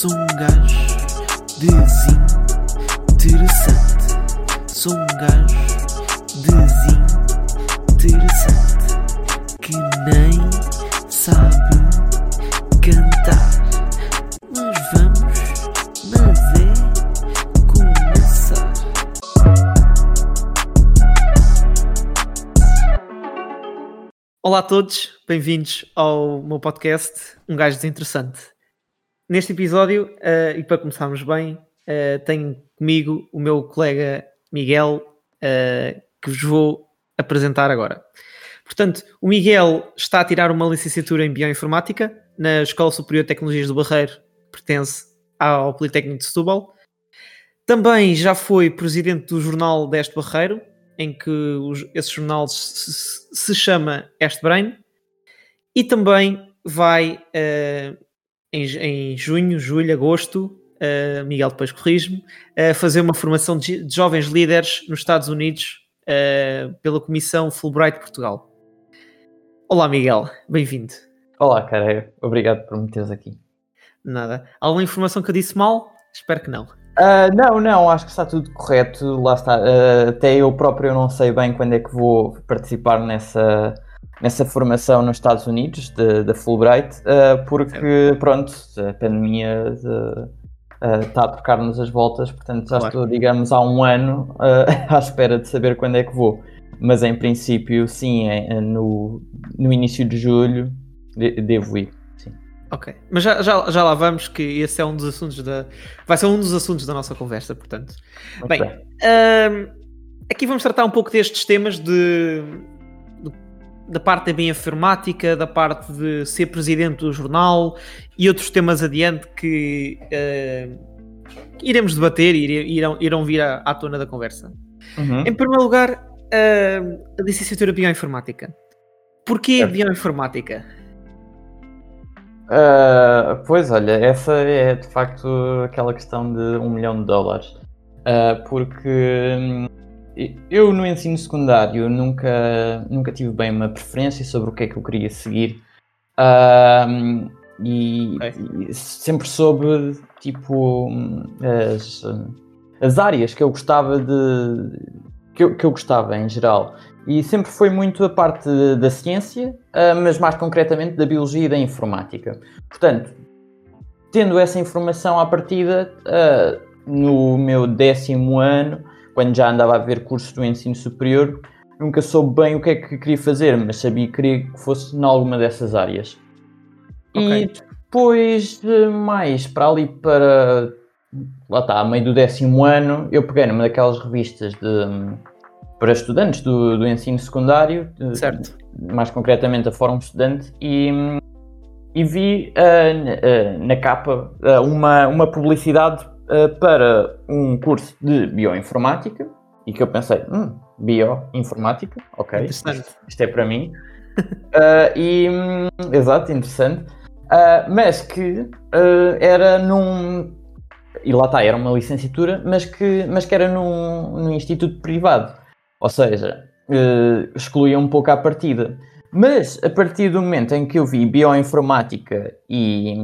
Sou um gajo desinteressante. Sou um gajo desinteressante que nem sabe cantar. Mas vamos, mas é começar. Olá a todos, bem-vindos ao meu podcast Um Gajo Desinteressante. Neste episódio, eh, e para começarmos bem, eh, tenho comigo o meu colega Miguel, eh, que vos vou apresentar agora. Portanto, o Miguel está a tirar uma licenciatura em Bioinformática na Escola Superior de Tecnologias do Barreiro, que pertence ao Politécnico de Setúbal. Também já foi presidente do jornal deste Barreiro, em que os- esse jornal se, se- chama Este Brain. E também vai eh, em, em junho, julho, agosto, eh, Miguel depois corrige-me, eh, fazer uma formação de, de jovens líderes nos Estados Unidos eh, pela Comissão Fulbright Portugal. Olá Miguel, bem-vindo. Olá, cara, obrigado por me teres aqui. Nada. Alguma informação que eu disse mal? Espero que não. Ah, não, não, acho que está tudo correto. Lá está. Ah, até eu próprio não sei bem quando é que vou participar nessa, nessa formação nos Estados Unidos, da Fulbright, ah, porque, pronto, a pandemia de- ah, está a trocar-nos as voltas, portanto já Claro. estou, digamos, há um ano ah, à espera de saber quando é que vou. Mas em princípio, sim, é- é no, no início de julho de- devo ir. Ok, mas já, já, já lá vamos, que esse é um dos assuntos da. Vai ser um dos assuntos da nossa conversa, portanto. Muito Bem, bem. Ahm, aqui vamos tratar um pouco destes temas de, da parte da bioinformática, da parte de ser presidente do jornal e outros temas adiante que ahm, iremos debater e irão, irão vir à, à tona da conversa. Uhum. Em primeiro lugar, ahm, a licenciatura Bioinformática. Porquê Certo. Bioinformática? Ah, pois olha, essa é de facto aquela questão de um milhão de dólares. Porque hum, eu no ensino secundário nunca, nunca tive bem uma preferência sobre o que é que eu queria seguir. Ah, e, e sempre soube tipo as, as áreas que eu gostava de que eu, que eu gostava em geral. E sempre foi muito a parte da ciência, ah, mas mais concretamente da biologia e da informática. Portanto, tendo essa informação à partida, ah, no meu décimo ano, quando já andava a ver cursos do ensino superior, nunca soube bem o que é que queria fazer, mas sabia que queria que fosse em alguma dessas áreas. Ok. E depois, mais para ali para lá está, a meio do décimo ano, eu peguei numa daquelas revistas de, para estudantes do, do ensino secundário, Certo. mais concretamente a Fórum Estudante, e, e vi ah, n- ah, na capa ah, uma, uma publicidade ah, para um curso de bioinformática, e que eu pensei, hum, bioinformática, ok, isto, isto é para mim. Ah, e, hum, exato, interessante. Ah, mas que era num. E lá está, era uma licenciatura, mas que, mas que era num, num instituto privado. Ou seja, eh, excluía um pouco à partida. Mas a partir do momento em que eu vi bioinformática e,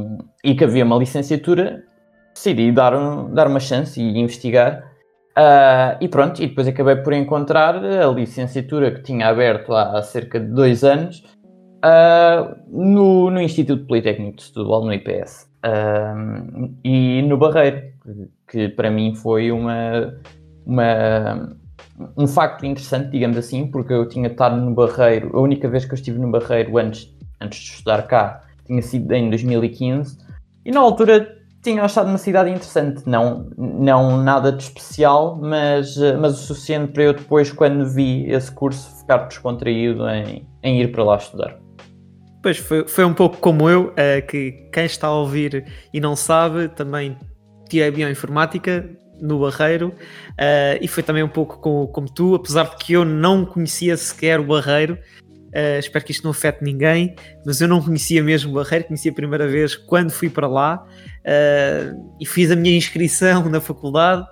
e que havia uma licenciatura, decidi dar, um- dar uma chance e investigar. Ah, e pronto, e depois acabei por encontrar a licenciatura que tinha aberto há cerca de dois anos ah, no, no Instituto Politécnico de Setúbal, no IPS. Ah, e no Barreiro, que para mim foi uma, uma, um facto interessante, digamos assim, porque eu tinha estado no Barreiro, a única vez que eu estive no Barreiro antes, antes de estudar cá, tinha sido em 2015, e na altura tinha achado uma cidade interessante, não, não nada de especial, mas, eh, mas o suficiente para eu depois, quando vi esse curso, ficar descontraído em, em ir para lá estudar. Pois foi, foi um pouco como eu, eh, que quem está a ouvir e não sabe, também tirei bioinformática no Barreiro eh, e foi também um pouco como, como tu, apesar de que eu não conhecia sequer o Barreiro. Eh, espero que isto não afete ninguém, mas eu não conhecia mesmo o Barreiro, conheci a primeira vez quando fui para lá eh, e fiz a minha inscrição na faculdade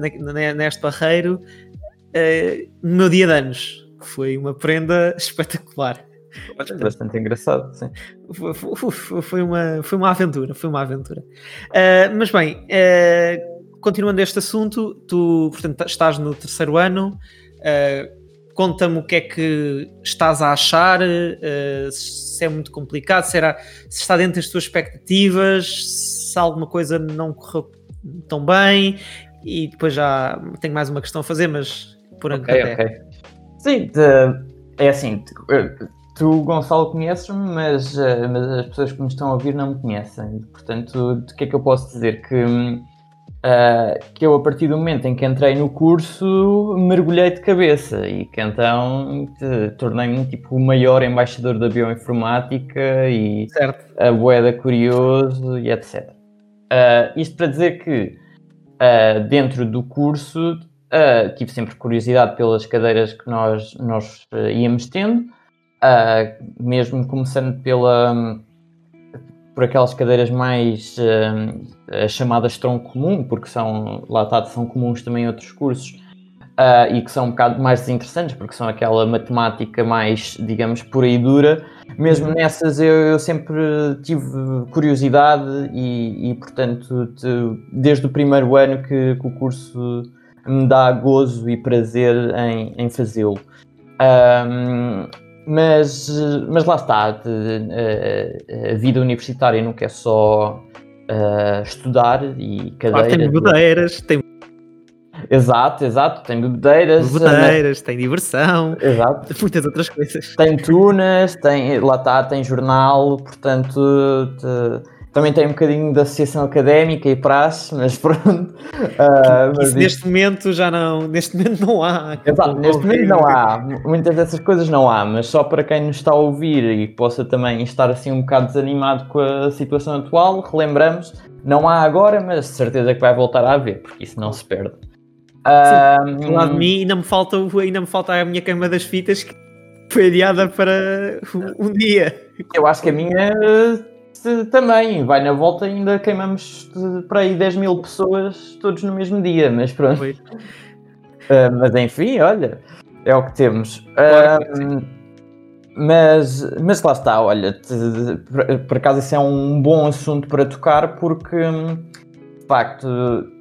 na- neste Barreiro no meu dia de anos, que foi uma prenda espetacular. Bastante engraçado, sim. Foi, foi, foi, uma, foi uma aventura, foi uma aventura. Uh, mas bem, uh, continuando este assunto, tu, portanto, estás no terceiro ano, uh, conta-me o que é que estás a achar, se é muito complicado, se, era, se está dentro das tuas expectativas, se alguma coisa não correu tão bem, e depois já tenho mais uma questão a fazer, mas por okay, até. Okay. Sim, de, é assim, tu, Gonçalo, conheces-me, mas, eh, mas, as pessoas que me estão a ouvir não me conhecem. Portanto, o que é que eu posso dizer? Que, uh, que eu, a partir do momento em que entrei no curso, mergulhei de cabeça e que então tornei-me tipo, o maior embaixador da bioinformática e certo. a boeda curioso e etc. Uh, eh, isto para dizer que uh, dentro do curso tive sempre curiosidade pelas cadeiras que nós, nós íamos tendo, mesmo começando pela, um, por aquelas cadeiras mais chamadas tronco comum, porque são, lá está, são comuns também outros cursos, e que são um bocado mais interessantes, porque são aquela matemática mais, digamos, pura e dura. Mesmo uhum. nessas eu, eu sempre tive curiosidade e, e portanto, te, desde o primeiro ano que, que o curso me dá gozo e prazer em, em fazê-lo. Um, mas, mas lá está, a, a, vida universitária nunca é só uh, estudar e cadeiras. Ah, tem bebedeiras, tem. Exato, exato, tem bebedeiras. Bebedeiras, tem diversão. Exato. Muitas outras coisas. Tem tunas, tem, lá está, tem jornal, portanto. Te, também tem um bocadinho da associação académica e praxe, mas pronto. Uh, mas neste momento já não, neste momento não há. Exato, neste momento não há. Muitas dessas coisas não há, mas só para quem nos está a ouvir e possa também estar assim um bocado desanimado com a situação atual, relembramos, não há agora, mas de certeza que vai voltar a haver, porque isso não se perde. Sim, do lado de mim ainda me falta, ainda me falta a minha queima das fitas que foi adiada para um dia. Eu acho que a minha também, vai na volta ainda queimamos para aí 10 mil pessoas todos no mesmo dia, mas pronto. Uh, mas enfim, olha, é o que temos. Uh, mas, mas lá está, olha, te, por acaso isso é um bom assunto para tocar porque de facto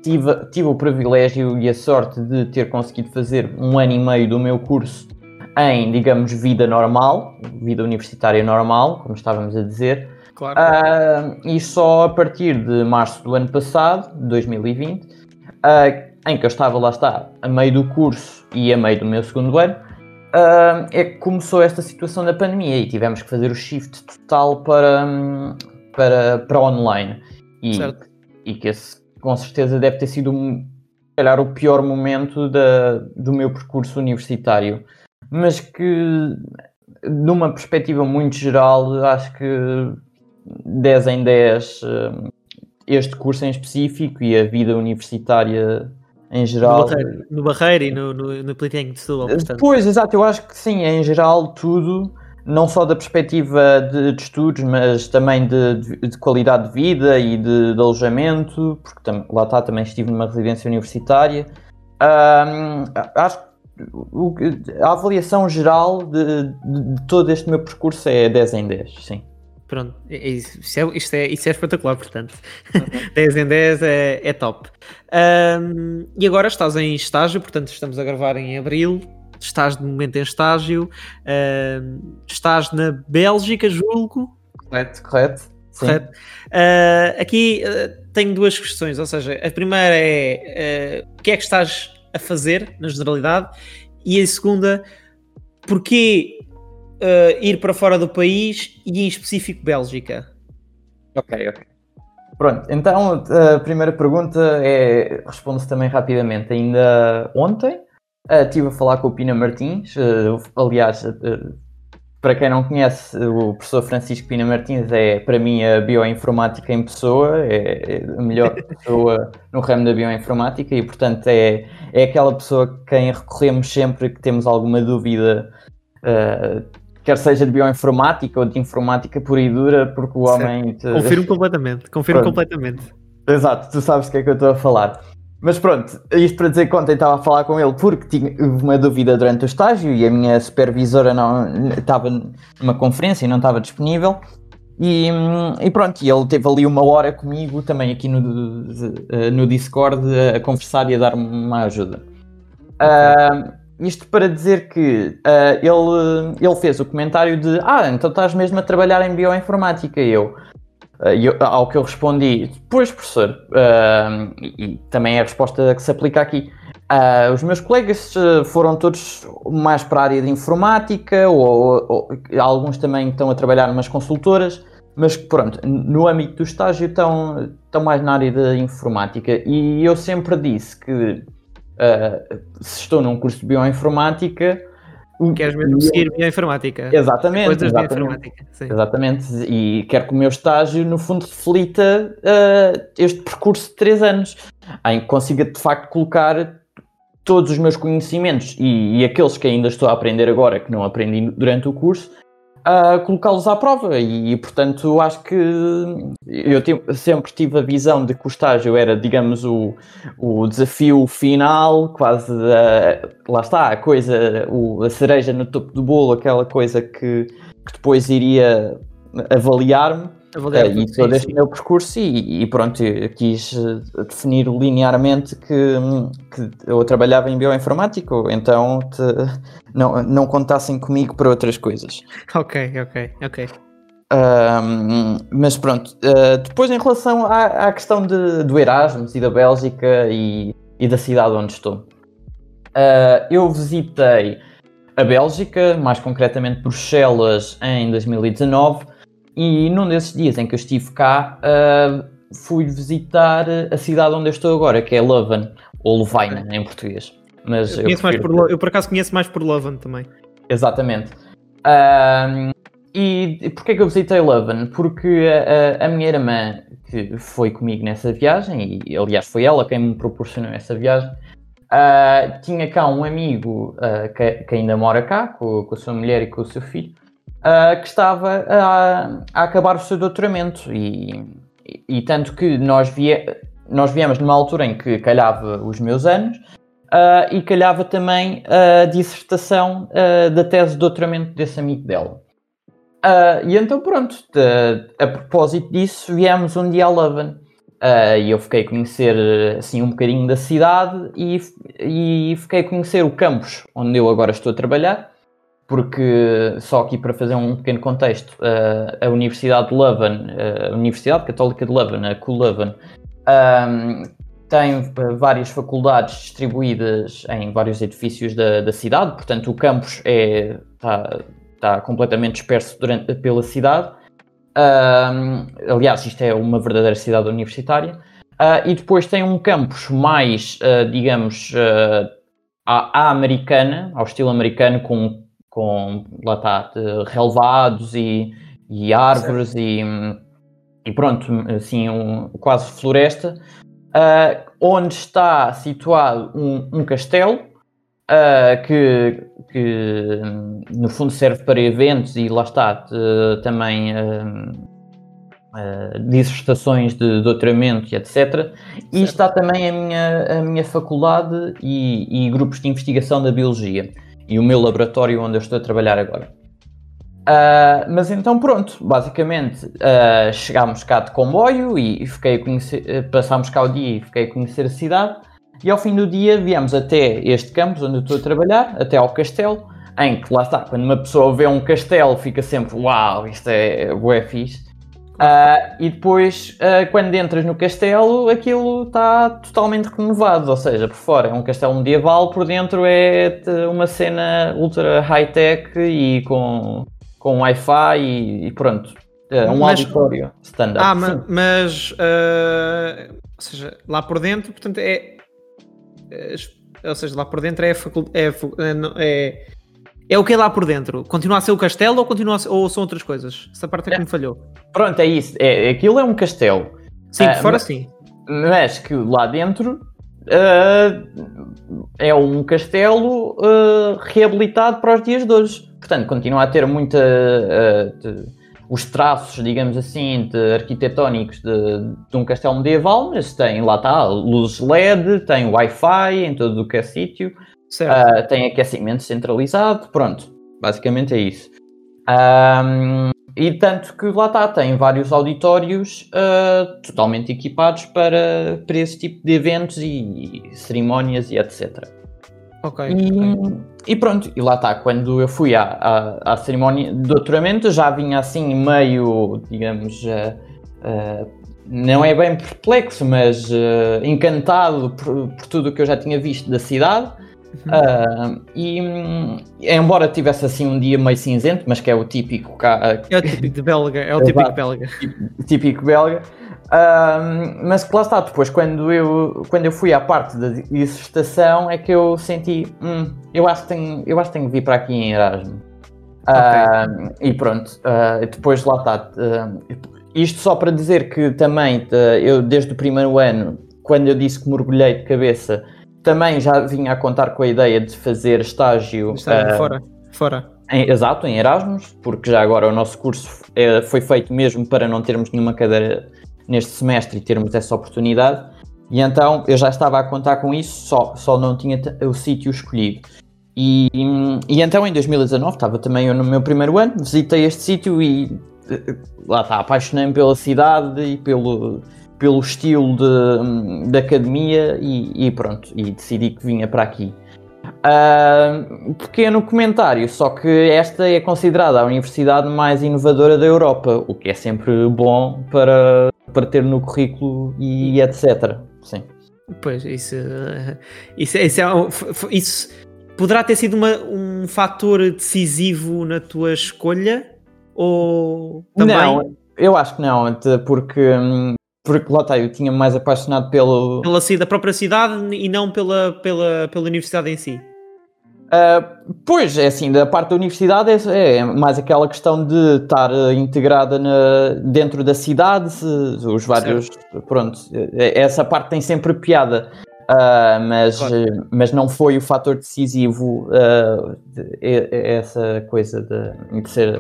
tive, tive o privilégio e a sorte de ter conseguido fazer um ano e meio do meu curso em, digamos, vida normal, vida universitária normal, como estávamos a dizer. Claro. Uh, e só a partir de março do ano passado, 2020, uh, ah, em que eu estava lá está, a meio do curso e a meio do meu segundo ano, uh, é que começou esta situação da pandemia e tivemos que fazer o shift total para, para, para online. E, certo. e que esse, com certeza deve ter sido calhar, o pior momento da, do meu percurso universitário. Mas que, numa perspectiva muito geral, acho que 10 em 10 eh, este curso em específico e a vida universitária em geral. No Barreiro, e no, no, no Politécnico de Setúbal, portanto. Pois, exato, eu acho que sim, em geral tudo, não só da perspectiva de, de estudos, mas também de, de, de, qualidade de vida e de, alojamento, porque tam, lá está, também estive numa residência universitária. Um, acho que a avaliação geral de, todo este meu percurso é 10 em 10, sim. Pronto, é, é isso, é, isto, é, é espetacular, portanto. Uhum. 10 em 10 é, é top. Um, e agora estás em estágio, portanto, estamos a gravar em abril. Estás de momento em estágio. Um, estás na Bélgica, julgo. Correto, correto. Correto. Uh, aqui uh, tenho duas questões, ou seja, a primeira é uh, o que é que estás a fazer, na generalidade, e a segunda, porquê uh, ir para fora do país e em específico Bélgica? Ok, ok. Pronto, então a primeira pergunta é, respondo-se também rapidamente. Ainda ontem uh, estive a falar com o Pina Martins, uh, aliás, para quem não conhece, o professor Francisco Pina Martins é, para mim, a bioinformática em pessoa, é, é a melhor pessoa no ramo da bioinformática e, portanto, é, é aquela pessoa a quem recorremos sempre que temos alguma dúvida uh, quer seja de bioinformática ou de informática pura e dura, porque o homem. Te... Confirmo completamente, confirmo Pronto. completamente. Exato, tu sabes o que é que eu estou a falar. Mas pronto, isto para dizer que ontem estava a falar com ele porque tinha uma dúvida durante o estágio e a minha supervisora não estava numa conferência e não estava disponível. E, e pronto, e ele teve ali uma hora comigo também aqui no, no Discord a conversar e a dar-me uma ajuda. Uh, isto para dizer que uh, ele, ele fez o comentário de Ah, então estás mesmo a trabalhar em bioinformática. Eu, uh, eu ao que eu respondi, pois professor, uh, e, e, também é a resposta que se aplica aqui. os meus colegas foram todos mais para a área de informática, ou, ou, alguns também estão a trabalhar numas consultoras, mas pronto, no âmbito do estágio estão, estão mais na área da informática. E eu sempre disse que uh, se estou num curso de bioinformática. Queres mesmo seguir bioinformática? Exatamente. Coisas exatamente, bioinformática. Sim. Exatamente. E quero que o meu estágio, no fundo, reflita uh, este percurso de 3 anos, em que consiga de facto colocar todos os meus conhecimentos e, e aqueles que ainda estou a aprender agora, que não aprendi durante o curso, a colocá-los à prova. E, portanto acho que eu sempre tive a visão de que o estágio era digamos o, o desafio final quase a, lá está a coisa o, a cereja no topo do bolo aquela coisa que, que depois iria avaliar-me Avaliar uh, e todo este meu percurso e, e, pronto, quis eh, definir linearmente que, que eu trabalhava em bioinformática, então te, não, não contassem comigo para outras coisas. Ok, ok, ok. Um, mas pronto, uh, depois em relação à, à questão de, do Erasmus e da Bélgica e, e da cidade onde estou, uh, eu visitei a Bélgica, mais concretamente Bruxelas, em 2019 e num desses dias em que eu estive cá, uh, fui visitar a cidade onde eu estou agora, que é Leuven, ou Louvaina em português. Mas eu, eu, por, eu por acaso conheço mais por Leuven também. Exatamente. Uh, e porquê que eu visitei Leuven? Porque a, a, minha irmã, que foi comigo nessa viagem, e aliás foi ela quem me proporcionou essa viagem, uh, tinha cá um amigo uh, que, que, ainda mora cá, com, com, a sua mulher e com o seu filho, uh, que estava a, a, acabar o seu doutoramento. E, e, e, tanto que nós, vie, nós viemos numa altura em que calhava os meus anos uh, e calhava também a dissertação uh, da tese de doutoramento desse amigo dela. e então, pronto, de, a propósito disso, viemos um dia a Leuven. e eu fiquei a conhecer assim um bocadinho da cidade e, e fiquei a conhecer o campus onde eu agora estou a trabalhar porque só aqui para fazer um pequeno contexto, a Universidade de Leuven, a Universidade Católica de Leuven, a CU Leuven, um, tem várias faculdades distribuídas em vários edifícios da, da cidade, portanto o campus é, está, está completamente disperso durante, pela cidade. Um, aliás, isto é uma verdadeira cidade universitária. E depois tem um campus mais, digamos, à, à, americana, ao estilo americano, com com lá está, relevados e, e árvores e, e, pronto, assim, um, quase floresta, uh, onde está situado um, um castelo uh, que, que no fundo serve para eventos e lá está também uh, dissertações de doutoramento e etc. Certo. E está também a minha, a minha faculdade e, e grupos de investigação da biologia e o meu laboratório onde eu estou a trabalhar agora. Uh, mas então pronto, basicamente uh, chegámos cá de comboio e fiquei a conhecer, passámos cá o dia e fiquei a conhecer a cidade e ao fim do dia viemos até este campus onde eu estou a trabalhar, até ao castelo, em que lá está, quando uma pessoa vê um castelo fica sempre uau, isto é bué fixe. Uh, e depois, uh, quando entras no castelo, aquilo está totalmente renovado, ou seja, por fora é um castelo medieval, por dentro é uma cena ultra high-tech e com, com Wi-Fi e, e, pronto. É um mas, auditório standard. Ah, mas, mas uh, ou seja, lá por dentro, portanto, é. é ou seja, lá por dentro é, é, é, é é o que é lá por dentro? Continua a ser o castelo ou, continua ser, ou são outras coisas? Essa parte é que me falhou. Pronto, é isso. É, aquilo é um castelo. Sim, uh, fora mas, sim. Mas que lá dentro uh, é um castelo uh, reabilitado para os dias de hoje. Portanto, continua a ter muita. os traços, digamos assim, de arquitetónicos de, de, um castelo medieval, mas tem, lá está, luzes LED, tem Wi-Fi em todo o que é sítio, uh, tem aquecimento centralizado, pronto, basicamente é isso. Um, e tanto que lá está, tem vários auditórios uh, totalmente equipados para, para esse tipo de eventos e, e cerimónias e etc. Ok. E, okay. e, pronto, e lá está, quando eu fui à, à, à, cerimónia de doutoramento já vinha assim meio, digamos, uh, uh, não é bem perplexo, mas encantado por, por tudo o que eu já tinha visto da cidade Uh, e embora tivesse assim um dia meio cinzento, mas que é o típico cá, é o típico de belga, é o típico belga. Típico belga. Uh, mas que lá está, depois quando eu, quando eu fui à parte da dissertação é que eu senti, hum, eu, acho que tenho, eu acho que tenho que vir para aqui em Erasmus. Okay. Uh, e pronto, depois lá está. isto só para dizer que também eu desde o primeiro ano, quando eu disse que mergulhei de cabeça também já vinha a contar com a ideia de fazer estágio. estágio uh, fora. fora. Em, exato, em Erasmus, porque já agora o nosso curso é, foi feito mesmo para não termos nenhuma cadeira neste semestre e termos essa oportunidade. E então eu já estava a contar com isso, só, só não tinha o sítio escolhido. E, e então em 2019 estava também eu no meu primeiro ano, visitei este sítio e eh, lá está, apaixonei-me pela cidade e pelo, pelo estilo de, de academia e, e, pronto, e decidi que vinha para aqui. Uh, pequeno comentário, só que esta é considerada a universidade mais inovadora da Europa, o que é sempre bom para, para ter no currículo e etc. Sim. Pois, isso, isso, isso, é, isso poderá ter sido uma, um fator decisivo na tua escolha? Ou também? Não, eu acho que não, porque hum, porque lá está, eu tinha mais apaixonado pelo. Pela da própria cidade e não pela, pela, pela universidade em si. Uh, pois, é assim, da parte da universidade é, é mais aquela questão de estar uh, integrada na, dentro da cidade, os vários. Certo. Pronto, é, essa parte tem sempre piada. Uh, mas, claro. mas não foi o fator decisivo de, essa coisa de, de ser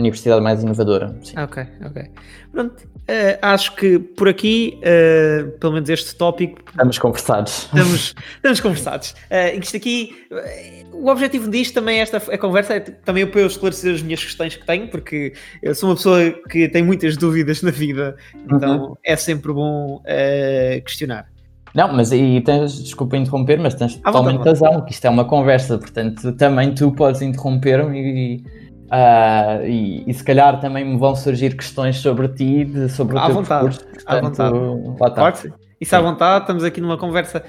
universidade mais inovadora. Sim. Ok, ok. Pronto, uh, acho que por aqui, uh, pelo menos este tópico. Estamos conversados. Estamos, estamos conversados. Uh, isto aqui, o objetivo disto também, esta a conversa, é também para eu esclarecer as minhas questões que tenho, porque eu sou uma pessoa que tem muitas dúvidas na vida, então uhum. é sempre bom questionar. Não, mas aí tens, desculpa interromper, mas tens totalmente razão, que isto é uma conversa, portanto também tu podes interromper-me e Uh, e, e, se calhar também me vão surgir questões sobre ti, de, sobre o à teu vontade, percurso. À vontade. Isso à vontade, estamos aqui numa conversa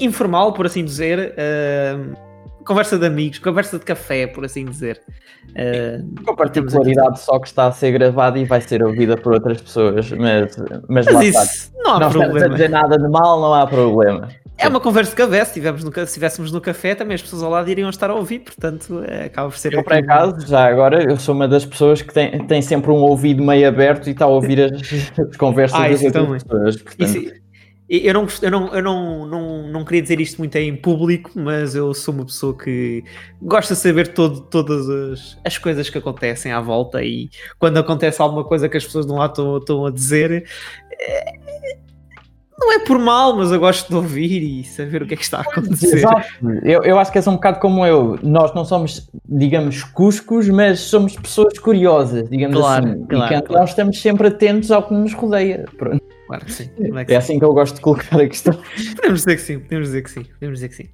informal, por assim dizer. Uh, conversa de amigos, conversa de café, por assim dizer. Uh, Com a particularidade só que está a ser gravada e vai ser ouvida por outras pessoas, mas, mas, mas isso não há não problema. Não dizer nada de mal, não há problema. É uma conversa de café, se, tivemos no, estivéssemos no café, também as pessoas ao lado iriam estar a ouvir, portanto, é, acaba por ser. Eu, por acaso, já agora, eu sou uma das pessoas que tem, tem sempre um ouvido meio aberto e está a ouvir as, as conversas ah, das outras pessoas. Portanto... Isso, eu, não, eu, não, eu não, não, não queria dizer isto muito em público, mas eu sou uma pessoa que gosta de saber todo, todas as, as coisas que acontecem à volta e quando acontece alguma coisa que as pessoas de um lado estão, a dizer. É, não é por mal, mas eu gosto de ouvir e saber o que é que está a acontecer. Exato. Eu, eu acho que és um bocado como eu. Nós não somos, digamos, cuscos, mas somos pessoas curiosas, digamos claro, assim. Claro, e que claro. nós estamos sempre atentos ao que nos rodeia. Pronto. Claro que sim. É, que é assim que eu gosto de colocar a questão. Podemos dizer que sim, podemos dizer que sim, podemos dizer que sim.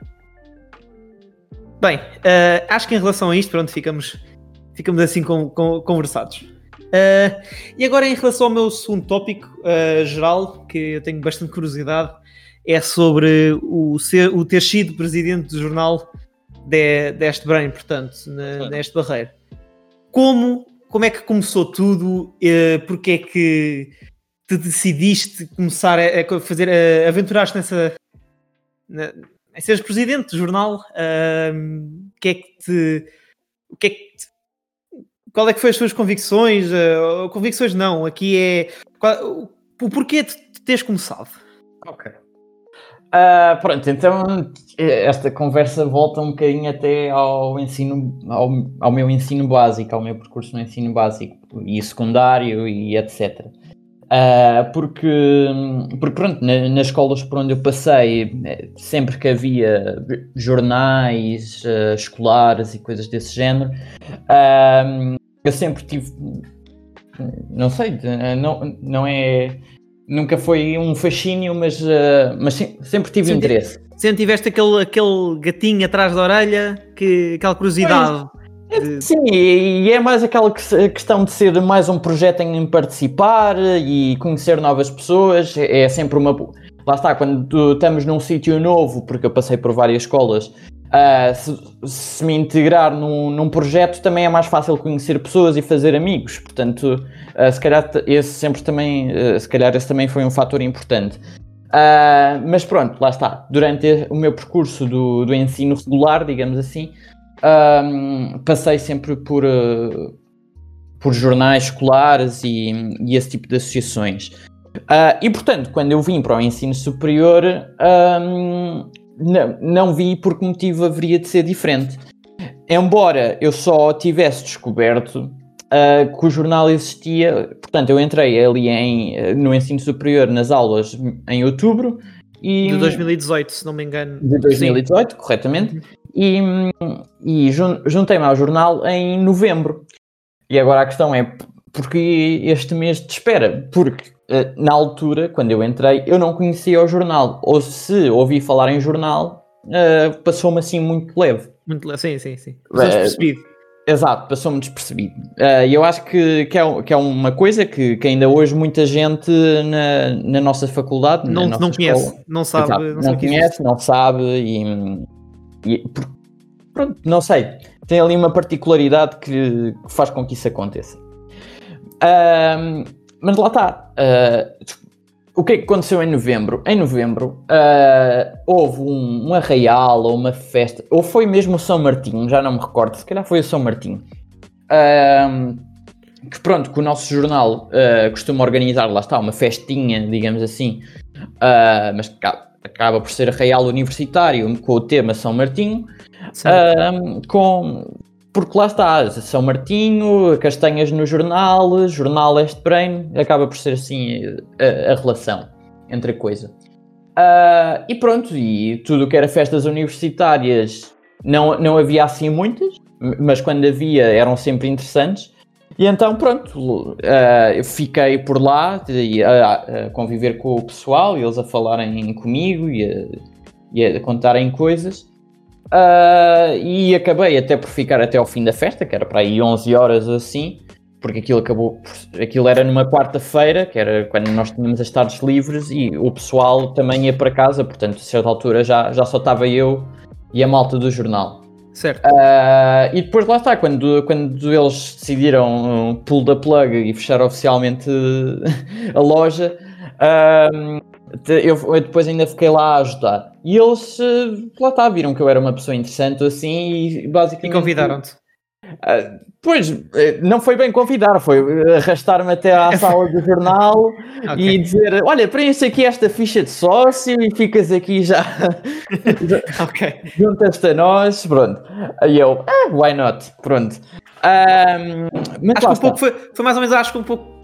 Bem, uh, acho que em relação a isto, pronto, ficamos, ficamos assim com, com, conversados. Uh, e agora, em relação ao meu segundo tópico uh, geral, que eu tenho bastante curiosidade, é sobre o, ser, o ter sido presidente do jornal de, deste Brain, portanto, na, neste barreiro. Como, como é que começou tudo? Uh, porque é que te decidiste começar a, a fazer, a aventurar-te nessa. Na, em seres presidente do jornal? O que é que te. O que é que te qual é que foi as suas convicções? Uh, convicções não, aqui é qual, o porquê de teres começado. Ok. Uh, pronto, então esta conversa volta um bocadinho até ao ensino, ao, ao, meu ensino básico, ao meu percurso no ensino básico. e secundário e etc. Uh, porque, porque pronto, na, nas escolas por onde eu passei, sempre que havia jornais uh, escolares e coisas desse género, uh, eu sempre tive, não sei, não, não é, nunca foi um fascínio, mas, mas sempre tive interesse. Sempre tiveste aquele, aquele gatinho atrás da orelha, que, aquela curiosidade. Sim, e é mais aquela questão de ser mais um projeto em participar e conhecer novas pessoas. É sempre uma. Lá está, quando estamos num sítio novo, porque eu passei por várias escolas, uh, se, se, me integrar num, num, projeto também é mais fácil conhecer pessoas e fazer amigos. Portanto, uh, se calhar esse sempre também, uh, se calhar esse também foi um fator importante. mas pronto, lá está. Durante o meu percurso do, do ensino regular, digamos assim, um, passei sempre por, uh, por jornais escolares e, e, esse tipo de associações. Uh, e portanto, quando eu vim para o ensino superior, um, não, não vi por que motivo haveria de ser diferente. Embora eu só tivesse descoberto uh, que o jornal existia, portanto, eu entrei ali em, no ensino superior nas aulas em outubro. E, de 2018, se não me engano. De 2018, Sim. corretamente. E, e juntei-me ao jornal em novembro. E agora a questão é porque este mês de espera? Porque eh, na altura, quando eu entrei, eu não conhecia o jornal. Ou se ouvi falar em jornal, uh, passou-me assim muito leve. Muito leve, sim, sim, sim. Passou despercebido. Exato, passou-me despercebido. E eu acho que, que, é, que é uma coisa que, que ainda hoje muita gente na, na nossa faculdade, não, na não conhece, não sabe. Exato, não, não conhece, não sabe e, e pronto, não sei, tem ali uma particularidade que, que faz com que isso aconteça. Uh, mas lá está. Uh, o que é que aconteceu em novembro? Em novembro uh, houve um, um arraial ou uma festa, ou foi mesmo o São Martinho, já não me recordo, se calhar foi o São Martinho. que pronto, que o nosso jornal uh, costuma organizar, lá está, uma festinha, digamos assim, mas acaba por ser arraial universitário com o tema São Martinho, um, com, porque lá está, São Martinho, castanhas no jornal, jornal este prêmio, acaba por ser assim a, a relação entre a coisa. Uh, e pronto, e tudo o que era festas universitárias não, não havia assim muitas, mas quando havia eram sempre interessantes. E então, pronto, uh, fiquei por lá a, a, conviver com o pessoal, eles a falarem comigo e a, e a contarem coisas. Uh, e acabei até por ficar até ao fim da festa, que era para aí 11 horas assim, porque aquilo acabou, aquilo era numa quarta-feira, que era quando nós tínhamos as tardes livres e o pessoal também ia para casa, portanto, a certa altura já, já só estava eu e a malta do jornal. Certo. Uh, e depois lá está, quando, quando eles decidiram pull the plug e fechar oficialmente a loja, uh, eu, depois ainda fiquei lá a ajudar. E eles lá está, viram que eu era uma pessoa interessante assim e basicamente. E convidaram-te. Uh, pois, eh, não foi bem convidar, foi arrastar-me até à sala do jornal okay. e dizer: Olha, preenche aqui esta ficha de sócio e ficas aqui já. ok. Juntas-te a nós, pronto. E eu, ah, why not? Pronto. Um, mas acho que um pouco foi, foi mais ou menos, acho que um pouco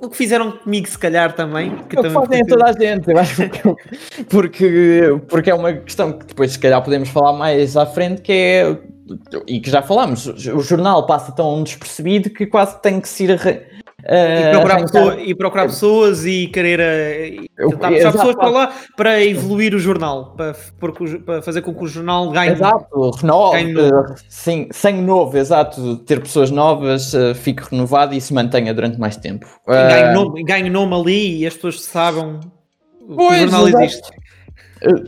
o que fizeram comigo, se calhar, também. Que o que fazem a toda a gente, eu acho que, porque, porque é uma questão que depois, se calhar, podemos falar mais à frente, que é, e que já falámos, o jornal passa tão despercebido que quase tem que se ir e, procurar pessoa, e, procurar pessoas e querer uh, tentar puxar pessoas para lá para evoluir o jornal, para, para fazer com que o jornal ganhe. Exato, renove, ganhe novo. sim, sem novo, exato, ter pessoas novas, uh, fique renovado e se mantenha durante mais tempo. Uh, ganhe, nome, ganhe nome ali e as pessoas saibam pois, que o jornal exato. existe.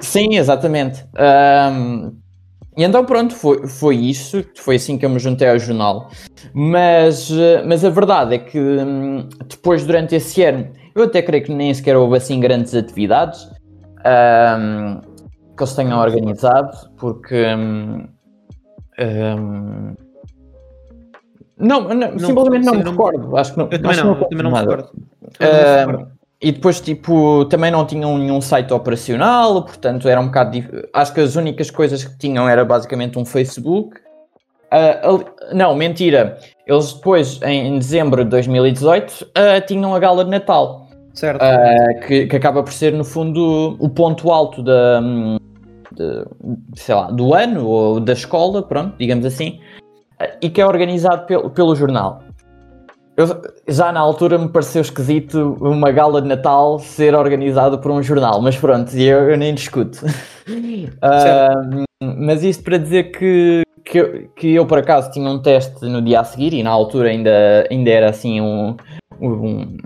Sim, exatamente. Um, e então pronto, foi, foi isso, foi assim que eu me juntei ao jornal. Mas, mas a verdade é que hum, depois, durante esse ano, eu até creio que nem sequer houve assim grandes atividades um, que eles tenham organizado, porque um, um, não, não, não, simplesmente não, me recordo. Acho que não, eu também não, não, também não me recordo. E depois, tipo, também não tinham nenhum site operacional, portanto era um bocado. Dif... Acho que as únicas coisas que tinham era basicamente um Facebook Uh, não, mentira. Eles depois, em, em dezembro de 2018, uh, tinham a gala de Natal, Certo. uh, que, que acaba por ser, no fundo, o ponto alto da, de- sei lá, do ano ou da escola, pronto, digamos assim, e que é organizado pelo, pelo jornal. Eu- já na altura me pareceu esquisito uma gala de Natal ser organizada por um jornal, mas pronto, eu, eu nem discuto. Uh, mas isto para dizer que, que, eu, que eu por acaso tinha um teste no dia a seguir e na altura ainda, ainda era assim um, um-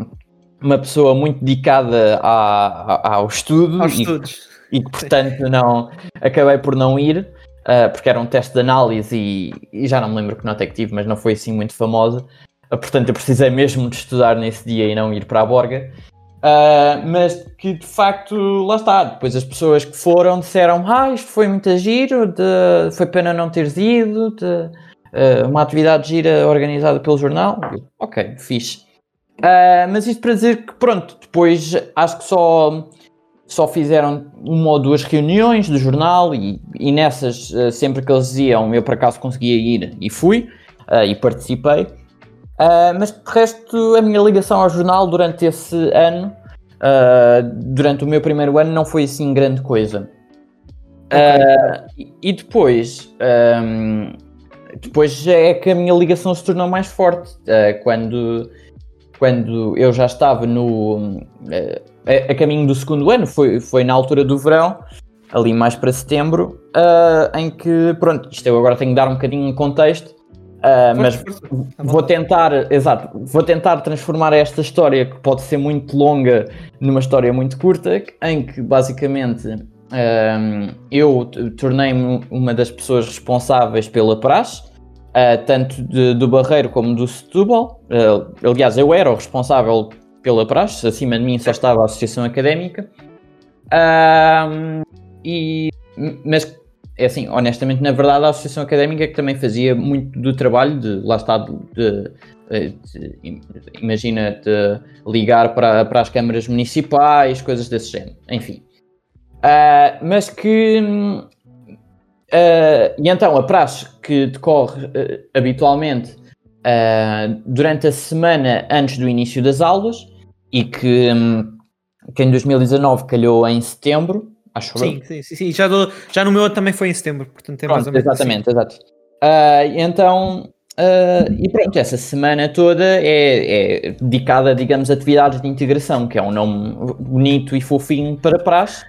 uma pessoa muito dedicada a- a- ao estudo Aos e, estudos. e que portanto não acabei por não ir uh, porque era um teste de análise e, e já não me lembro que nota é que tive, mas não foi assim muito famosa. Uh, portanto, eu precisei mesmo de estudar nesse dia e não ir para a Borga. Uh, mas que de facto, lá está. Depois as pessoas que foram disseram: Ah, isto foi muito giro, de- foi pena não teres ido, de- uh, uma atividade gira organizada pelo jornal. Ok, fixe. Uh, mas isto para dizer que, pronto, depois acho que só só fizeram uma ou duas reuniões do jornal e, e nessas, sempre que eles iam, eu por acaso conseguia ir e fui e participei. Ah, mas de resto, a minha ligação ao jornal durante esse ano, ah, durante o meu primeiro ano, não foi assim grande coisa. Ah, e- depois, ahm, depois é que a minha ligação se tornou mais forte. quando, quando eu já estava no, a, a caminho do segundo ano, foi, foi na altura do verão, ali mais para setembro, ah, em que, pronto, isto eu agora tenho que dar um bocadinho de contexto, ah, mas vou tentar, exato, vou tentar transformar esta história, que pode ser muito longa, numa história muito curta, em que basicamente eu tornei-me uma das pessoas responsáveis pela praxe, ah, tanto de- do Barreiro como do Setúbal. Ah, aliás, eu era o responsável pela praxe, acima de mim só estava a Associação Académica. E, mas, é assim, honestamente, na verdade, a Associação Académica que também fazia muito do trabalho de, lá está, de, de- de- imagina, de ligar para, para as câmaras municipais, coisas desse género, enfim. Ah, mas que. ah, e então, a praxe que decorre ah, habitualmente ah, durante a semana antes do início das aulas e que, hum, que em 2019 calhou em setembro, acho. Sim, sim, sim, sim. Já, dou- já no meu também foi em setembro, portanto é mais ou Pronto, menos. assim. exatamente, exato. Ah, e então, ah, e pronto, essa semana toda é, é dedicada, digamos, a atividades de integração, que é um nome bonito e fofinho para praxe.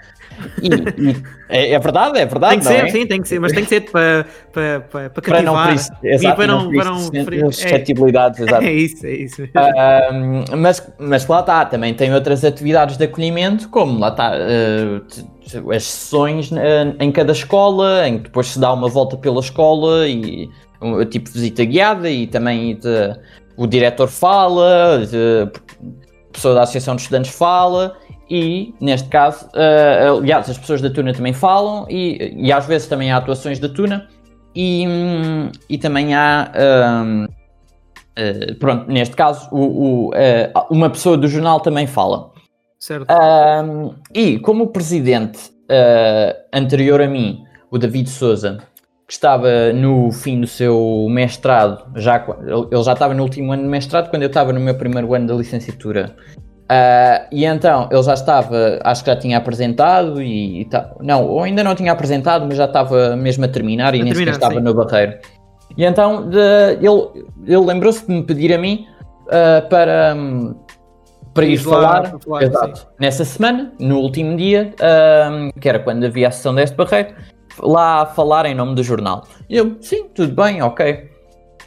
E, e é, é verdade, é verdade. Tem que ser, é? sim, tem que ser, mas tem que ser para, para, para, para Para não cativar. exato, para não, para não é, suscetibilidades, exato. é isso, é isso. Ahm, mas, mas lá está, também tem outras atividades de acolhimento, como lá está t- as sessões eh, em cada escola, em que depois se dá uma volta pela escola e um, tipo visita guiada e também de- o diretor fala, de- a pessoa da Associação de Estudantes fala e neste caso, eh, aliás, as pessoas da Tuna também falam e, e às vezes também há atuações da Tuna e, hum, e também há hum, Uh, pronto, neste caso, o- o, uh, uma pessoa do jornal também fala. Certo. Um, e como o presidente uh, anterior a mim, o David Souza, que estava no fim do seu mestrado, já, ele já estava no último ano de mestrado, quando eu estava no meu primeiro ano da licenciatura. Uh, e então ele já estava, acho que já tinha apresentado e, e ta- não, ou ainda não tinha apresentado, mas já estava mesmo a terminar e A nem sequer estava sim. no barreiro. E então de- ele, ele lembrou-se de me pedir a mim uh, para, hum, para ir Ires lá falar, falar, exato, nessa semana, no último dia, hum, que era quando havia a sessão deste barreiro, lá a falar em nome do jornal. E eu, sim, tudo bem, ok.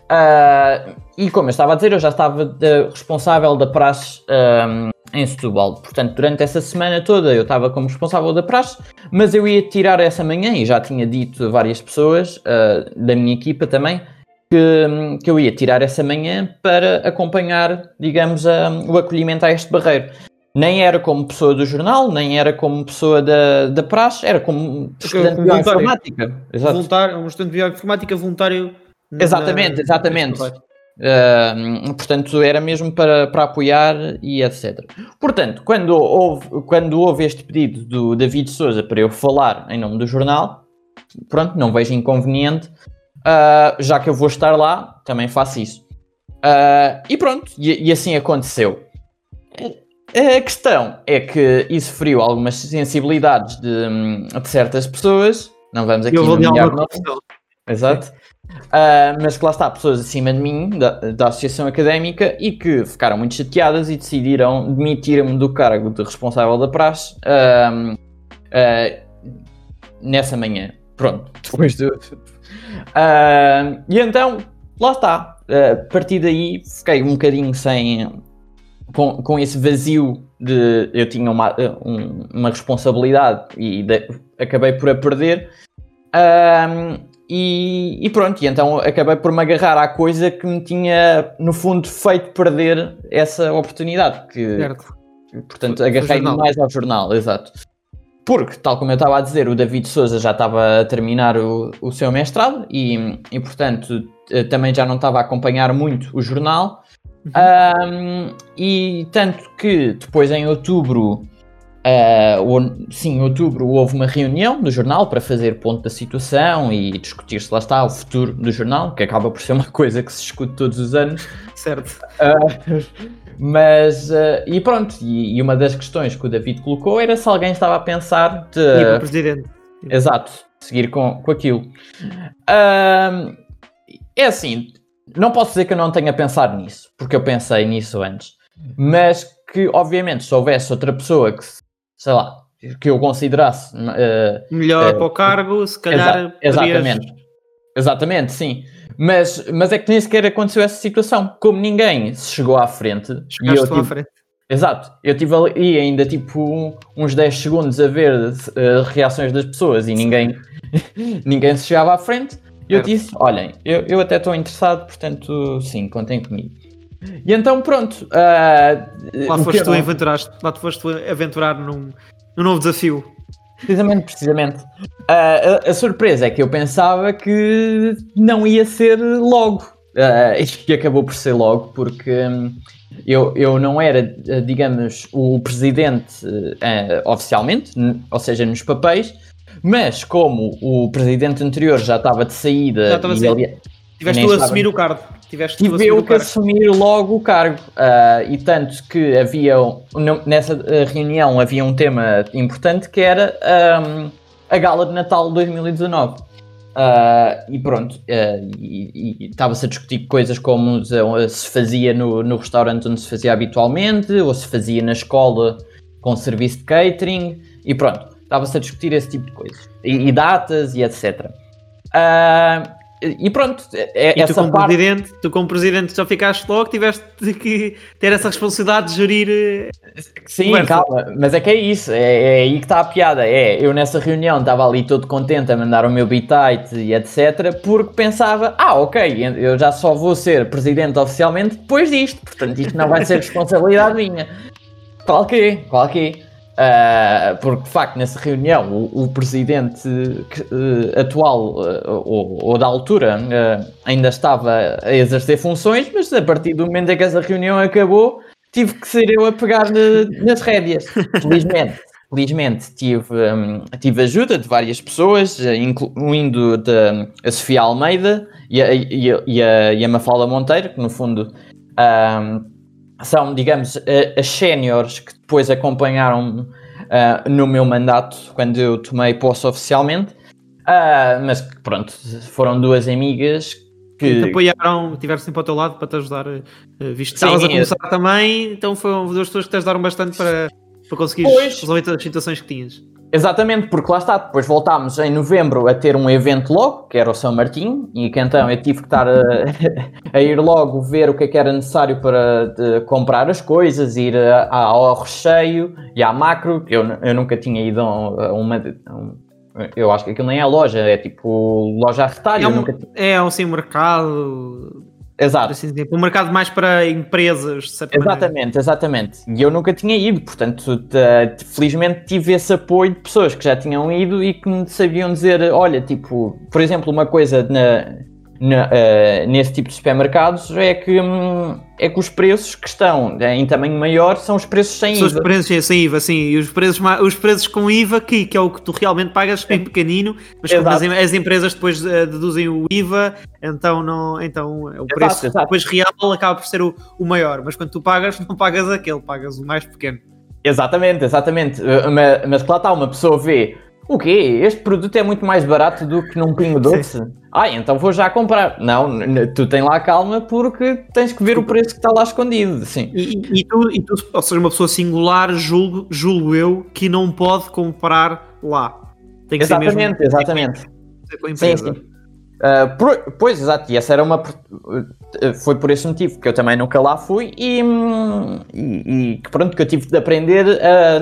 Ah, e como eu estava a dizer, eu já estava de- responsável da praxe hum, em Setúbal. Portanto, durante essa semana toda eu estava como responsável da praxe, mas eu ia tirar essa manhã, e já tinha dito a várias pessoas ah, da minha equipa também, que, que eu ia tirar essa manhã para acompanhar, digamos, a- o acolhimento a este barreiro. Nem era como pessoa do jornal, nem era como pessoa da, da praxe, era como estudante de informática. Exato. Voluntário, um estudante de bioinformática voluntário. na- Exatamente, exatamente. neste Uh, portanto, era mesmo para, para apoiar e etc. Portanto, quando houve, quando houve este pedido do David Souza para eu falar em nome do jornal, pronto, não vejo inconveniente uh, já que eu vou estar lá, também faço isso. Uh, e pronto, e, e, assim aconteceu. A questão é que isso feriu algumas sensibilidades de, de certas pessoas. Não vamos aqui nomear Exato. Uh, mas que lá está, pessoas acima de mim, da, da associação académica, e que ficaram muito chateadas e decidiram demitir-me do cargo de responsável da praxe uh, uh, nessa manhã. Pronto, depois de. e então, lá está. a partir daí, fiquei um bocadinho sem. Com, com esse vazio de eu tinha uma, um, uma responsabilidade e de, acabei por a perder. E, e, pronto, e então acabei por me agarrar à coisa que me tinha, no fundo, feito perder essa oportunidade. Que, certo. Portanto, agarrei-me mais ao jornal, exato. Porque, tal como eu estava a dizer, o David Souza já estava a terminar o, o seu mestrado e, e, portanto, também já não estava a acompanhar muito o jornal. Uhum. Um, e tanto que depois, em outubro, Uh, sim, em outubro houve uma reunião no jornal para fazer ponto da situação e discutir-se lá está o futuro do jornal, que acaba por ser uma coisa que se discute todos os anos. Certo. Uh, mas, uh, e pronto, e, e, uma das questões que o David colocou era se alguém estava a pensar de. Ir para o presidente. Exato, seguir com, com aquilo. é assim, não posso dizer que eu não tenha pensado nisso, porque eu pensei nisso antes, mas que obviamente se houvesse outra pessoa que sei lá, que eu considerasse uh, melhor uh, para o cargo, se calhar. Exa exatamente. Exatamente, sim. Mas, mas é que nem sequer aconteceu essa situação. Como ninguém se chegou à frente. e eu, tive, à frente. Exato. Eu tive ali ainda tipo uns 10 segundos a ver uh, reações das pessoas e ninguém, ninguém se chegava à frente. E eu disse: olhem, eu, eu até estou interessado, portanto, sim, contem comigo. E então, pronto. Uh, lá foste tu aventuraste, lá foste tu aventurar num, num novo desafio. Precisamente, precisamente. Uh, a, a, surpresa é que eu pensava que não ia ser logo. Uh, e acabou por ser logo, porque um, eu, eu não era, digamos, o presidente uh, oficialmente, ou seja, nos papéis, mas como o presidente anterior já estava de saída. Já estava e, ali, Tiveste tu a assumir o cargo. Tiveste Tive eu que assumir logo o cargo. Uh, e tanto que havia, nessa ah, reunião, havia um tema importante que era um, a gala de Natal de 2019. Uh, e pronto, uh, e estava-se a discutir coisas como se fazia no, no restaurante onde se fazia habitualmente, ou se fazia na escola com serviço de catering, e pronto, estava-se a discutir esse tipo de coisas, e, e datas e etc. Uh, e pronto, é, e tu como, parte... presidente, tu como presidente só ficaste logo, tiveste que ter essa responsabilidade de gerir. Eh, Sim, calma, mas é que é isso, é, é aí que está a piada. É, eu nessa reunião estava ali todo contente a mandar o meu bitite e etc, porque pensava, ah, ok, eu já só vou ser presidente oficialmente depois disto, portanto isto não vai ser responsabilidade minha. Qual que é? Qual que é? Uh, porque de facto nessa reunião o, o presidente uh, atual uh, ou, ou, da altura ainda estava a exercer funções, mas a partir do momento em que essa reunião acabou, tive que ser eu a pegar nas rédeas. Felizmente, felizmente tive, um, tive ajuda de várias pessoas, incluindo de, a Sofia Almeida e a, e a, e a, e a Mafalda Monteiro, que no fundo. Um, são, digamos, as séniores que depois acompanharam uh, no meu mandato quando eu tomei posse oficialmente. Uh, mas pronto, foram duas amigas que te apoiaram, tiveram sempre ao teu lado para te ajudar, uh, visto que estavas a começar também, então foram duas pessoas que te ajudaram bastante para, para conseguir resolver as situações que tinhas. Exatamente, porque lá está, depois voltámos em novembro a ter um evento logo, que era o São Martinho, e que então eu tive que estar a, a ir logo ver o que é que era necessário para de, comprar as coisas, ir a, a, ao recheio e à macro, que eu, eu nunca tinha ido a uma. Um, eu acho que aquilo nem é loja, é tipo loja a retalho. É um, nunca... é um sim mercado Exato. Assim um mercado mais para empresas, Exatamente, maneira. exatamente. E eu nunca tinha ido, portanto, felizmente tive esse apoio de pessoas que já tinham ido e que me sabiam dizer: olha, tipo, por exemplo, uma coisa na, na, uh, nesse tipo de supermercados é que, um, é que os preços que estão em tamanho maior são os preços sem São IVA. os preços sem IVA, sim, e os preços, os preços com IVA, que, que é o que tu realmente pagas em pequenino, mas as, as empresas depois eh, deduzem o IVA, então, não, então o preço exato. depois real acaba por ser o, o maior, mas quando tu pagas, não pagas aquele, pagas o mais pequeno. Exatamente, exatamente. Uh, Mas, mas lá está, uma pessoa vê o quê? Este produto é muito mais barato do que num pingo doce? Ah, então vou já comprar. Não, tu tem lá calma porque tens que ver o preço que está lá escondido. Sim. E, e- e tu, e tu, ou seja, uma pessoa singular, julgo, julgo eu, que não pode comprar lá. Tem que Exatamente, ser mesmo exatamente. ser com a Sim, empresa. sim. Uh, por- pois, exato, e essa era uma. uh, Foi por esse motivo que eu também nunca lá fui e, e, e pronto, que eu tive de aprender,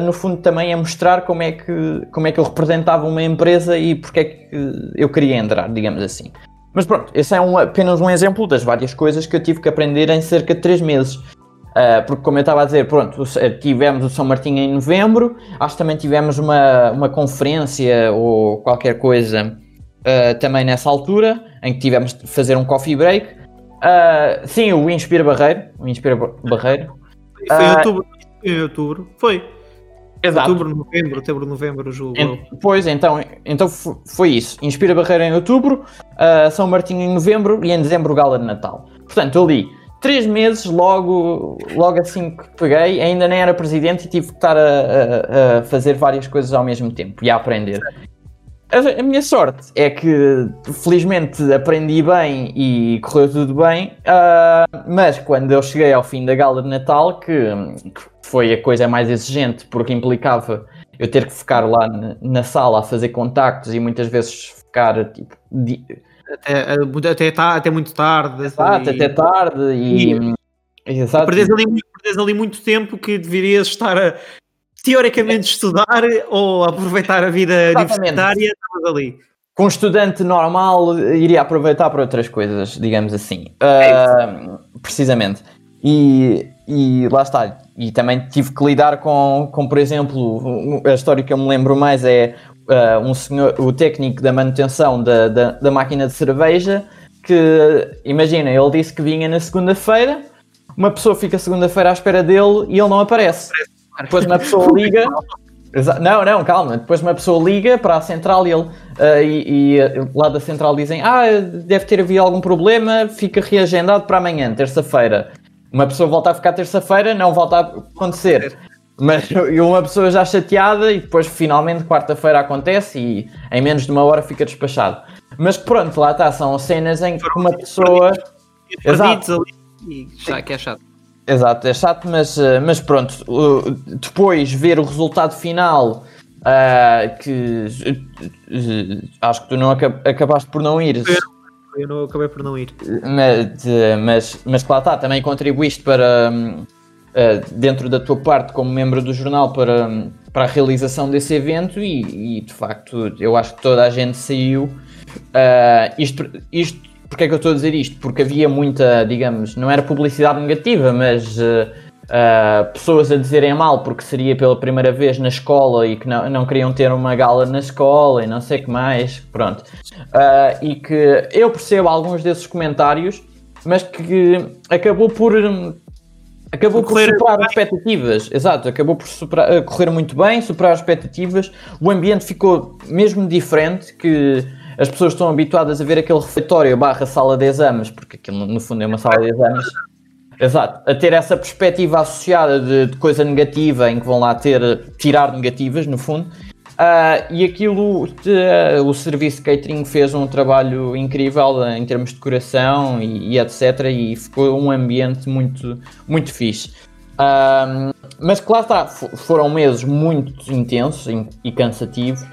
no fundo, também a mostrar como é, que, como é que eu representava uma empresa e porque é que eu queria entrar, digamos assim. Mas pronto, esse é um- apenas um exemplo das várias coisas que eu tive que aprender em cerca de 3 meses. Uh, porque, como eu estava a dizer, pronto, tivemos o São Martinho em novembro, acho que também tivemos uma, uma conferência ou qualquer coisa uh, também nessa altura, em que tivemos de fazer um coffee break. Uh, sim, o Inspira Barreiro. O Inspira Ba- Barreiro. Foi em Ah, outubro. Em outubro. Foi. Exato. Outubro, novembro, outubro, novembro, julgo. En- Pois, então, então fo- foi isso. Inspira Barreira em outubro, uh, São Martinho em novembro e em dezembro Gala de Natal. Portanto, ali, três meses logo, logo assim que peguei, ainda nem era presidente e tive que estar a, a- a fazer várias coisas ao mesmo tempo e a aprender. A, minha sorte é que, felizmente, aprendi bem e correu tudo bem, ah, mas quando eu cheguei ao fim da gala de Natal, que, que foi a coisa mais exigente, porque implicava eu ter que ficar lá na, sala a fazer contactos e muitas vezes ficar tipo, Até, até, tá- até muito tarde. exato, e- até tarde e. Exato. Perdes ali, perdes ali muito tempo que deverias estar a teoricamente estudar ou aproveitar a vida Exatamente. universitária, estavas ali. com um estudante normal iria aproveitar para outras coisas, digamos assim. É Ah, precisamente. E, e lá está. E também tive que lidar com, com por exemplo, a história que eu me lembro mais é ah, um senhor, o técnico da manutenção da, da, da máquina de cerveja, que imagina, ele disse que vinha na segunda-feira, uma pessoa fica segunda-feira à espera dele e ele não aparece. Depois uma pessoa liga. Não, não, calma. Depois uma pessoa liga para a central e, ele, ah, e, e, ah, lá da central dizem: Ah, deve ter havido algum problema, fica reagendado para amanhã, terça-feira. Uma pessoa volta a ficar terça-feira, não volta a acontecer. Mas e uma pessoa já chateada e depois finalmente quarta-feira acontece e em menos de uma hora fica despachado. Mas pronto, lá está, são cenas em que uma pessoa. Exato. Já que é chato. Exato, é chato, mas, eh, mas pronto, uh, depois ver o resultado final, ah, que eh, acho que tu não aca- acabaste por não ir, Eu não acabei por não ir. mas, mas, mas lá está, também contribuíste para, eh, dentro da tua parte como membro do jornal, para, para a realização desse evento e, e, de facto eu acho que toda a gente saiu. isto, isto, porque é que eu estou a dizer isto? Porque havia muita, digamos, não era publicidade negativa, mas eh, ah, pessoas a dizerem mal porque seria pela primeira vez na escola e que não, não queriam ter uma gala na escola e não sei o que mais, pronto. Ah, e que eu percebo alguns desses comentários, mas que acabou por acabou por superar bem. as expectativas, exato, acabou por superar- correr muito bem, superar as expectativas, o ambiente ficou mesmo diferente, que as pessoas estão habituadas a ver aquele refeitório barra sala de exames, porque aquilo no fundo é uma sala de exames, exato, a ter essa perspectiva associada de, de coisa negativa, em que vão lá ter, tirar negativas no fundo, ah, e aquilo, de- o serviço catering fez um trabalho incrível eh, em termos de decoração e, e etc. E ficou um ambiente muito, muito fixe. Mas lá está, fo- foram meses muito intensos e, e cansativos.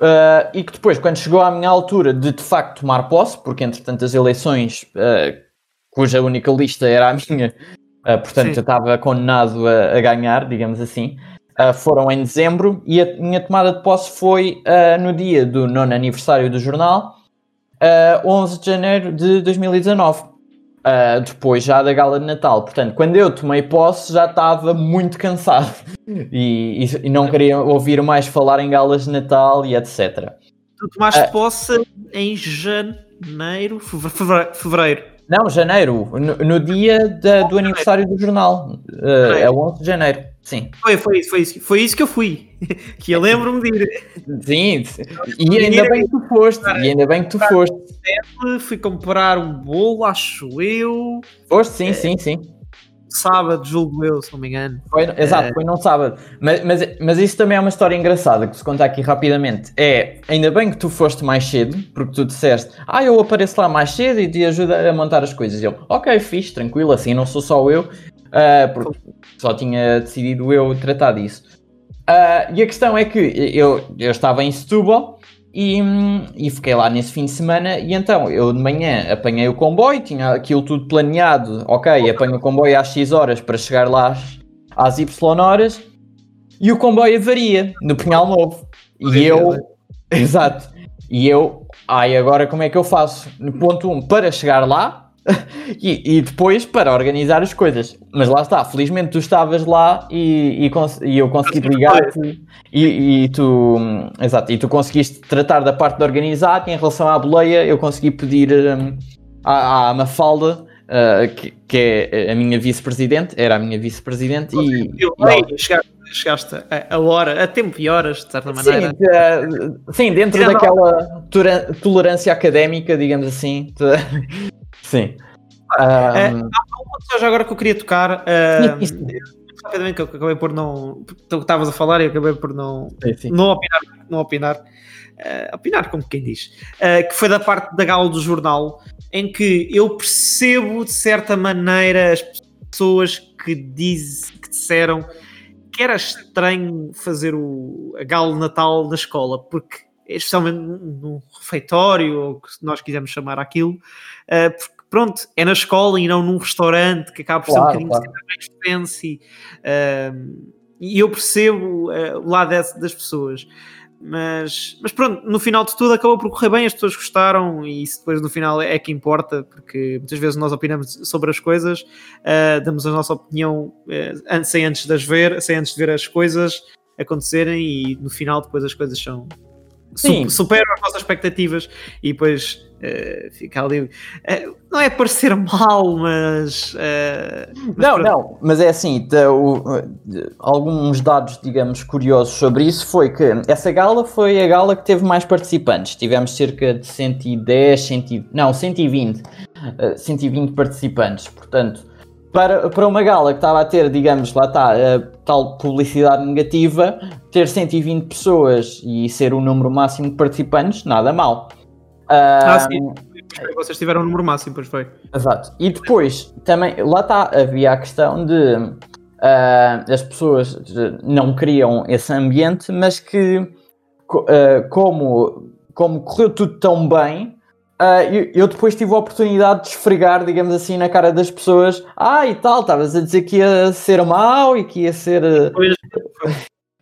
Ah, e que depois, quando chegou à minha altura de de facto tomar posse, porque entretanto as eleições, ah, cuja única lista era a minha, ah, portanto Sim. eu estava condenado a, a ganhar, digamos assim. Uh, foram em dezembro e a minha tomada de posse foi uh, no dia do nono aniversário do jornal, uh, 11 de janeiro de 2019, uh, depois já da gala de Natal. Portanto, quando eu tomei posse já estava muito cansado e, e- e não queria ouvir mais falar em galas de Natal e etc. Tu tomaste Ah. posse em janeiro. fevereiro. Não, janeiro, no, no dia da- do aniversário do jornal. Uh, é 11 de janeiro, sim. Foi, foi isso, foi isso. Foi isso que eu fui. Que eu lembro-me de ir. Sim, e ainda bem que tu foste, e ainda bem que tu foste. Fui comprar um bolo, acho eu. Foste, sim, sim, sim. Sábado, julgo eu, se não me engano. Foi, exato, foi num sábado. Mas, mas, mas isso também é uma história engraçada que se conta aqui rapidamente. É, ainda bem que tu foste mais cedo, porque tu disseste, ah, eu apareço lá mais cedo e te ajudo a montar as coisas. E eu, ok, fixe, tranquilo, assim não sou só eu, ah, porque só tinha decidido eu tratar disso. Ah, e a questão é que eu, eu estava em Setúbal e, e fiquei lá nesse fim de semana. E então eu de manhã apanhei o comboio, tinha aquilo tudo planeado, ok, apanho o comboio às X horas para chegar lá às, às Y horas. E o comboio avaria no Pinhal Novo. E eu, exato, e eu, ai agora como é que eu faço? No ponto 1, um, para chegar lá e, e depois para organizar as coisas. Mas lá está, felizmente tu estavas lá e, e, e eu consegui ligar-te e, e tu, hum, exato, e tu conseguiste tratar da parte de organizar em relação à boleia eu consegui pedir hum, à, à Mafalda, uh, que, que é a minha vice-presidente, era a minha vice-presidente e, e chegaste, chegaste a, a hora, a tempo e horas, de certa Sim, maneira. uh, sim, dentro Tirando- daquela tolerância académica, digamos assim. Sim. É, Um, Uma coisa agora que eu queria tocar, Sim, sim, uh, rapidamente que eu acabei por não. Tu estavas a falar e eu acabei por não, sim, sim. não opinar, não opinar, eh, opinar como quem diz, eh, que foi da parte da gala do jornal, em que eu percebo de certa maneira as pessoas que, diz, que disseram que era estranho fazer o, a gala de Natal na escola, porque especialmente num refeitório, ou que nós quisermos chamar aquilo, porque pronto, é na escola e não num restaurante, que acaba por ser um Claro, bocadinho claro. mais fancy. eh, e eu percebo eh, o lado desse- das pessoas. Mas, mas pronto, no final de tudo acabou por correr bem, as pessoas gostaram e isso depois no final é que importa, porque muitas vezes nós opinamos sobre as coisas, eh, damos a nossa opinião an- sem antes de as ver, sem antes de ver as coisas acontecerem e no final depois as coisas são Sim. superam as nossas expectativas e depois eh, fica ali. eh, não é parecer mal, mas. eh, mas Não, pronto. não, mas é assim, te- o- alguns dados, digamos, curiosos sobre isso foi que essa gala foi a gala que teve mais participantes. Tivemos cerca de 110, 100, não, 120, eh, 120 participantes. Portanto, para, para uma gala que estava a ter, digamos, lá está, a tal publicidade negativa, ter 120 pessoas e ser o número máximo de participantes, nada mal. Ah, Ah, sim. Vocês tiveram o número máximo, pois foi. Exato. E depois, também, lá está, havia a questão de ah, as pessoas de- não queriam esse ambiente, mas que ah, como, como correu tudo tão bem, ah, eu, eu depois tive a oportunidade de esfregar, digamos assim, na cara das pessoas, ah e tal, estavas a dizer que ia ser mau e que ia ser. ah, Pois,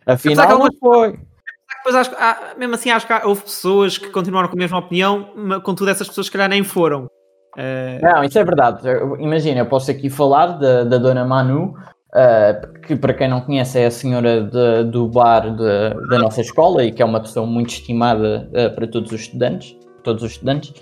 Afinal, que não foi. Depois acho há- mesmo assim acho que há- houve pessoas que continuaram com a mesma opinião, mas contudo essas pessoas se calhar nem foram. Eh, Não, isso é verdade. Imagina, eu posso aqui falar da, da Dona Manu, ah, que para quem não conhece é a senhora de- do bar de- da nossa escola e que é uma pessoa muito estimada ah, para todos os estudantes. Todos os estudantes.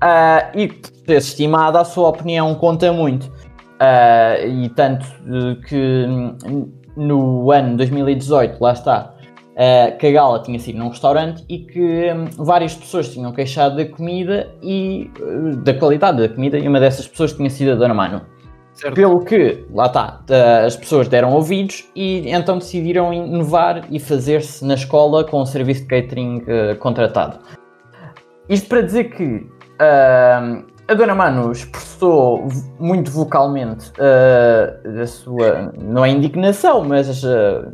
Ah, e por ser estimada, a sua opinião conta muito. Ah, e tanto eh, que hum, no ano 2018, lá está, eh, que a gala tinha sido num restaurante e que hum, várias pessoas tinham queixado da comida e eh, da qualidade da comida e uma dessas pessoas tinha sido a Dona Manu. certo. Pelo que, lá está, as pessoas deram ouvidos e então decidiram inovar e fazer-se na escola com um serviço de catering eh, contratado. Isto para dizer que ahm, a Dona Manu expressou muito vocalmente ah, a sua, não é indignação, mas ah,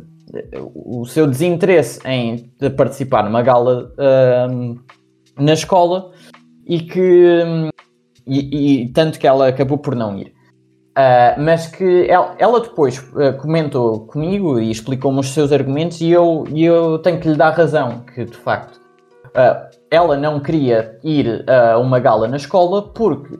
o seu desinteresse em participar numa gala na escola e que hum, e, e tanto que ela acabou por não ir. Ah, mas que ela, ela depois ah, comentou comigo e explicou-me os seus argumentos e eu, e eu tenho que lhe dar razão que de facto ela não queria ir a uma gala na escola porque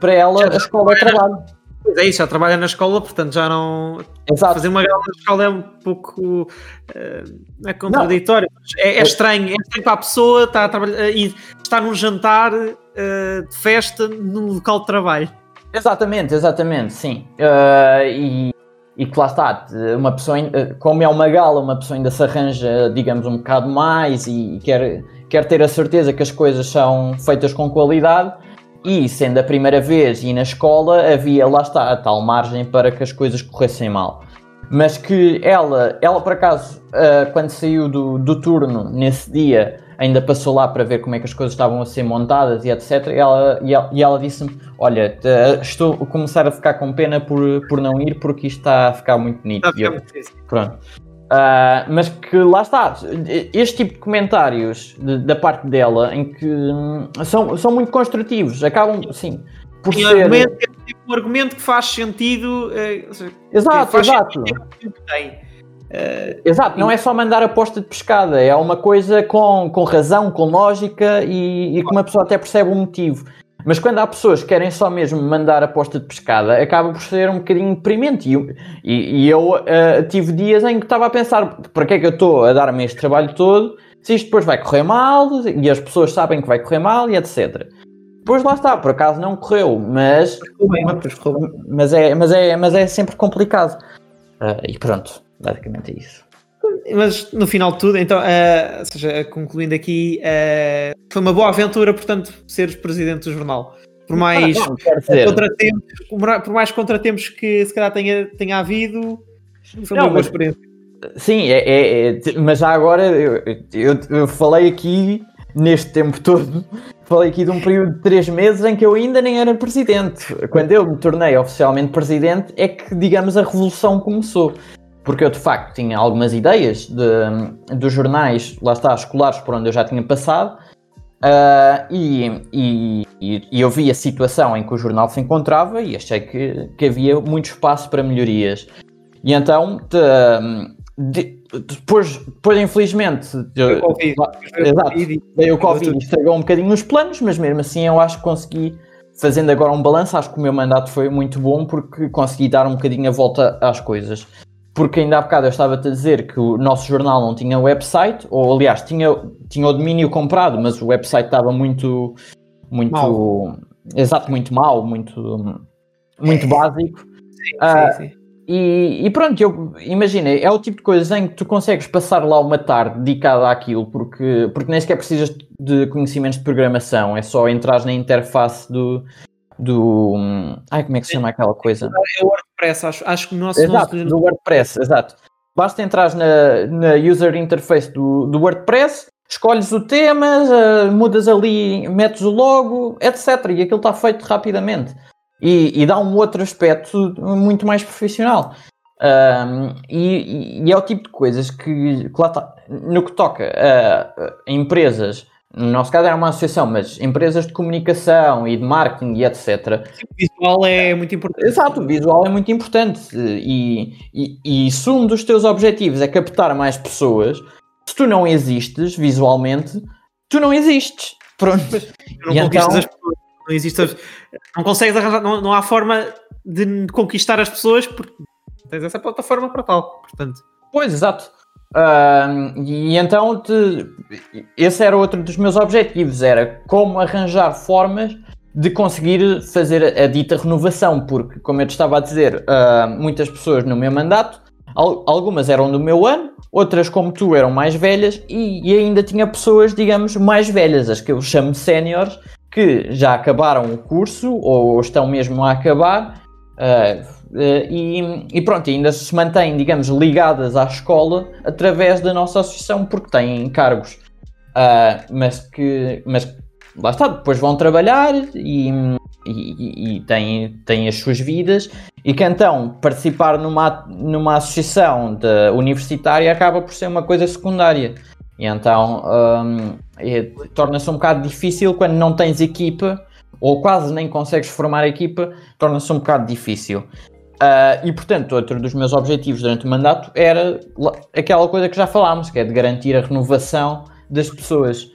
para ela a escola é trabalho. Pois é isso, já trabalha na escola, portanto já não. Exato. Fazer uma gala na escola é um pouco. uh, é contraditório. É, é estranho, é estranho para a pessoa estar a trabalhar e estar num jantar uh, de festa num local de trabalho. Exatamente, exatamente, sim. Uh, e, e que lá está, uma pessoa, como é uma gala, uma pessoa ainda se arranja, digamos, um bocado mais e quer, quer ter a certeza que as coisas são feitas com qualidade. E sendo a primeira vez e na escola, havia, lá está, a tal margem para que as coisas corressem mal. Mas que ela, ela por acaso, uh, quando saiu do, do turno nesse dia, ainda passou lá para ver como é que as coisas estavam a ser montadas e etc. E ela, e ela, ela disse-me: Olha, estou a começar a ficar com pena por, por não ir porque isto está a ficar muito bonito. Está eu, pronto. Uh, mas que lá está, este tipo de comentários de, da parte dela, em que hum, são, são muito construtivos, acabam, sim, por ser... Argumento, é tipo um argumento que faz sentido. É, exato, faz exato. Sentido que tem. Uh, Exato, não é só mandar aposta de pescada, é uma coisa com, com razão, com lógica e, e que uma pessoa até percebe o motivo. Mas quando há pessoas que querem só mesmo mandar aposta de pescada, acaba por ser um bocadinho deprimente. E, e, e eu uh, tive dias em que estava a pensar: para que é que eu estou a dar-me este trabalho todo se isto depois vai correr mal e as pessoas sabem que vai correr mal e etc. Depois lá está, por acaso não correu, mas, mas, é, mas, é, mas é sempre complicado. Uh, e pronto, basicamente é isso. Mas no final de tudo, então, uh, ou seja, concluindo aqui, uh, foi uma boa aventura, portanto, seres presidente do jornal. Por mais, não, contratempos, por mais contratempos que se calhar tenha, tenha havido, foi não, uma boa experiência. Sim, é, é, é, mas já agora eu, eu, eu falei aqui neste tempo todo, falei aqui de um período de três meses em que eu ainda nem era presidente. Quando eu me tornei oficialmente presidente, é que, digamos, a revolução começou porque eu de facto tinha algumas ideias de, dos jornais, lá está, escolares por onde eu já tinha passado, uh, e, e, e, eu vi a situação em que o jornal se encontrava e achei que, que havia muito espaço para melhorias. E então, de, de, depois, depois, infelizmente, exato, veio o Covid e estragou um bocadinho os planos, mas mesmo assim eu acho que consegui, fazendo agora um balanço, acho que o meu mandato foi muito bom porque consegui dar um bocadinho a volta às coisas porque ainda há bocado eu estava-te a dizer que o nosso jornal não tinha website, ou aliás, tinha, tinha o domínio comprado, mas o website estava muito, muito, mal. exato, muito mal, muito, muito básico. Sim, sim, sim. E, e, pronto, eu imagina, é o tipo de coisa em que tu consegues passar lá uma tarde dedicada àquilo, porque, porque nem sequer precisas de conhecimentos de programação, é só entrar na interface do, do. Ai, como é que se chama aquela coisa? É o WordPress, acho, acho que o nosso. Exato, nosso... do WordPress, exato. Basta entrar na, na user interface do, do WordPress, escolhes o tema, uh, mudas ali, metes o logo, etc. E aquilo está feito rapidamente. E, e, dá um outro aspecto muito mais profissional. Um, e, e, é o tipo de coisas que, que lá está, no que toca a, a empresas no nosso caso era uma associação, mas empresas de comunicação e de marketing e etc. O visual é muito importante. Exato, o visual é muito importante. E, e, e se um dos teus objetivos é captar mais pessoas, se tu não existes visualmente, tu não existes. Pronto. Não e então... as pessoas. Não, existe, não consegues arranjar, não, não há forma de conquistar as pessoas porque tens essa plataforma para tal. Portanto. Pois, exato. E então te, esse era outro dos meus objetivos, era como arranjar formas de conseguir fazer a, dita renovação, porque como eu te estava a dizer, uh, muitas pessoas no meu mandato, al algumas eram do meu ano, outras como tu eram mais velhas e, e, ainda tinha pessoas, digamos, mais velhas, as que eu chamo séniores, que já acabaram o curso ou estão mesmo a acabar. Uh, e, e, pronto, ainda se mantêm, digamos, ligadas à escola através da nossa associação, porque têm cargos, uh, mas que, mas lá está, depois vão trabalhar e, e, e, têm, têm as suas vidas, e que então participar numa, numa associação de, universitária acaba por ser uma coisa secundária. E então um, é, torna-se um bocado difícil quando não tens equipa ou quase nem consegues formar equipa, torna-se um bocado difícil. Uh, e portanto, outro dos meus objetivos durante o mandato era aquela coisa que já falámos, que é de garantir a renovação das pessoas.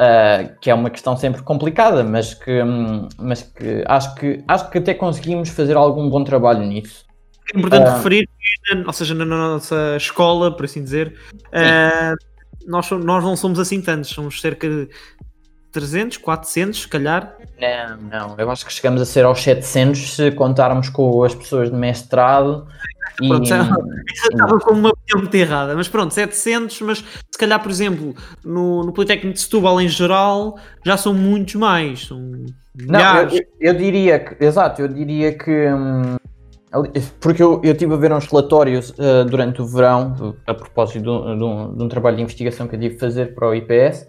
uh, que é uma questão sempre complicada, mas que, um, mas que, acho que acho que até conseguimos fazer algum bom trabalho nisso. É importante uh, referir que, ou seja, na nossa escola, por assim dizer, nós, nós não somos assim tantos, somos cerca de 300, 400, se calhar. Não, não, eu acho que chegamos a ser aos 700 se contarmos com as pessoas de mestrado. Pronto, e, estava com uma opinião muito errada, mas pronto, 700, mas se calhar, por exemplo, no, no Politécnico de Setúbal em geral, já são muitos mais, são milhares. Não, eu, eu, diria que, exato, eu diria que, hum, porque eu, eu estive a ver uns relatórios uh, durante o verão, a propósito de um, de, um, de um, trabalho de investigação que eu tive a fazer para o IPS,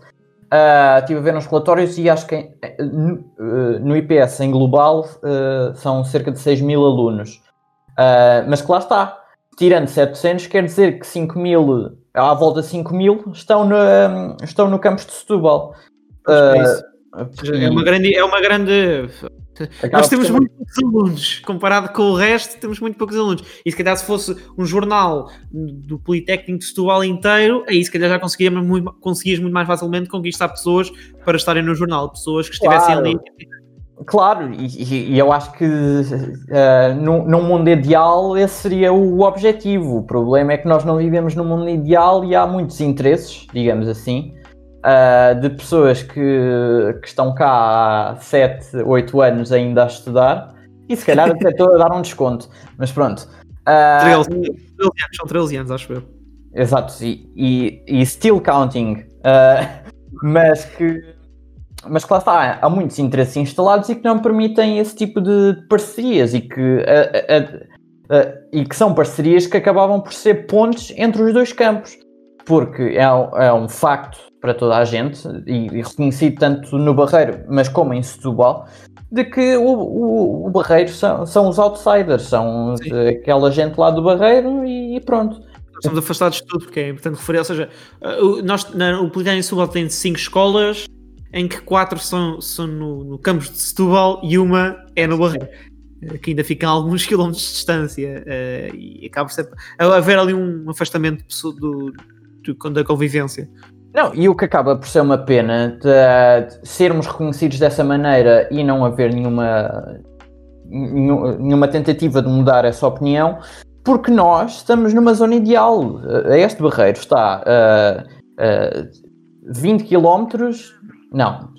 uh, estive a ver uns relatórios e acho que no, uh, no IPS em global são cerca de 6 mil alunos. Uh, mas que lá está, tirando 700, quer dizer que 5 mil, à volta de 5 mil, estão no, estão no campus de Setúbal. Uh, é, uma grande. É uma grande... Nós temos muito poucos alunos, comparado com o resto, temos muito poucos alunos. E se calhar se fosse um jornal do Politécnico de Setúbal inteiro, aí se calhar já conseguias muito, conseguias muito mais facilmente conquistar pessoas para estarem no jornal, pessoas que estivessem claro. ali Claro, e, e, eu acho que uh, num, num, mundo ideal esse seria o objetivo. O problema é que nós não vivemos num mundo ideal e há muitos interesses, digamos assim, uh, de pessoas que, que estão cá há 7, 8 anos ainda a estudar e se calhar até estou a dar um desconto, mas pronto. Uh, 13, 13 anos, são 13 anos, acho eu. Exato, e, e, e still counting, uh, mas que mas que lá está, há muitos interesses instalados e que não permitem esse tipo de parcerias e que, a, a, a, e que são parcerias que acabavam por ser pontes entre os dois campos, porque é, é um facto para toda a gente e, e, reconhecido tanto no Barreiro, mas como em Setúbal, de que o, o, o Barreiro são, são os outsiders, são Sim. aquela gente lá do Barreiro e, e pronto estamos afastados de tudo, porque é importante referir, ou seja, nós, na, o Politécnico de Setúbal tem cinco escolas, em que quatro são, são no, no campus de Setúbal e uma é no Barreiro, que ainda fica a alguns quilómetros de distância uh, e acaba por ser, haver ali um afastamento do, da convivência. Não, e o que acaba por ser uma pena de, de sermos reconhecidos dessa maneira e não haver nenhuma, nenhuma tentativa de mudar essa opinião, porque nós estamos numa zona ideal. Este barreiro está a, a 20 quilómetros não.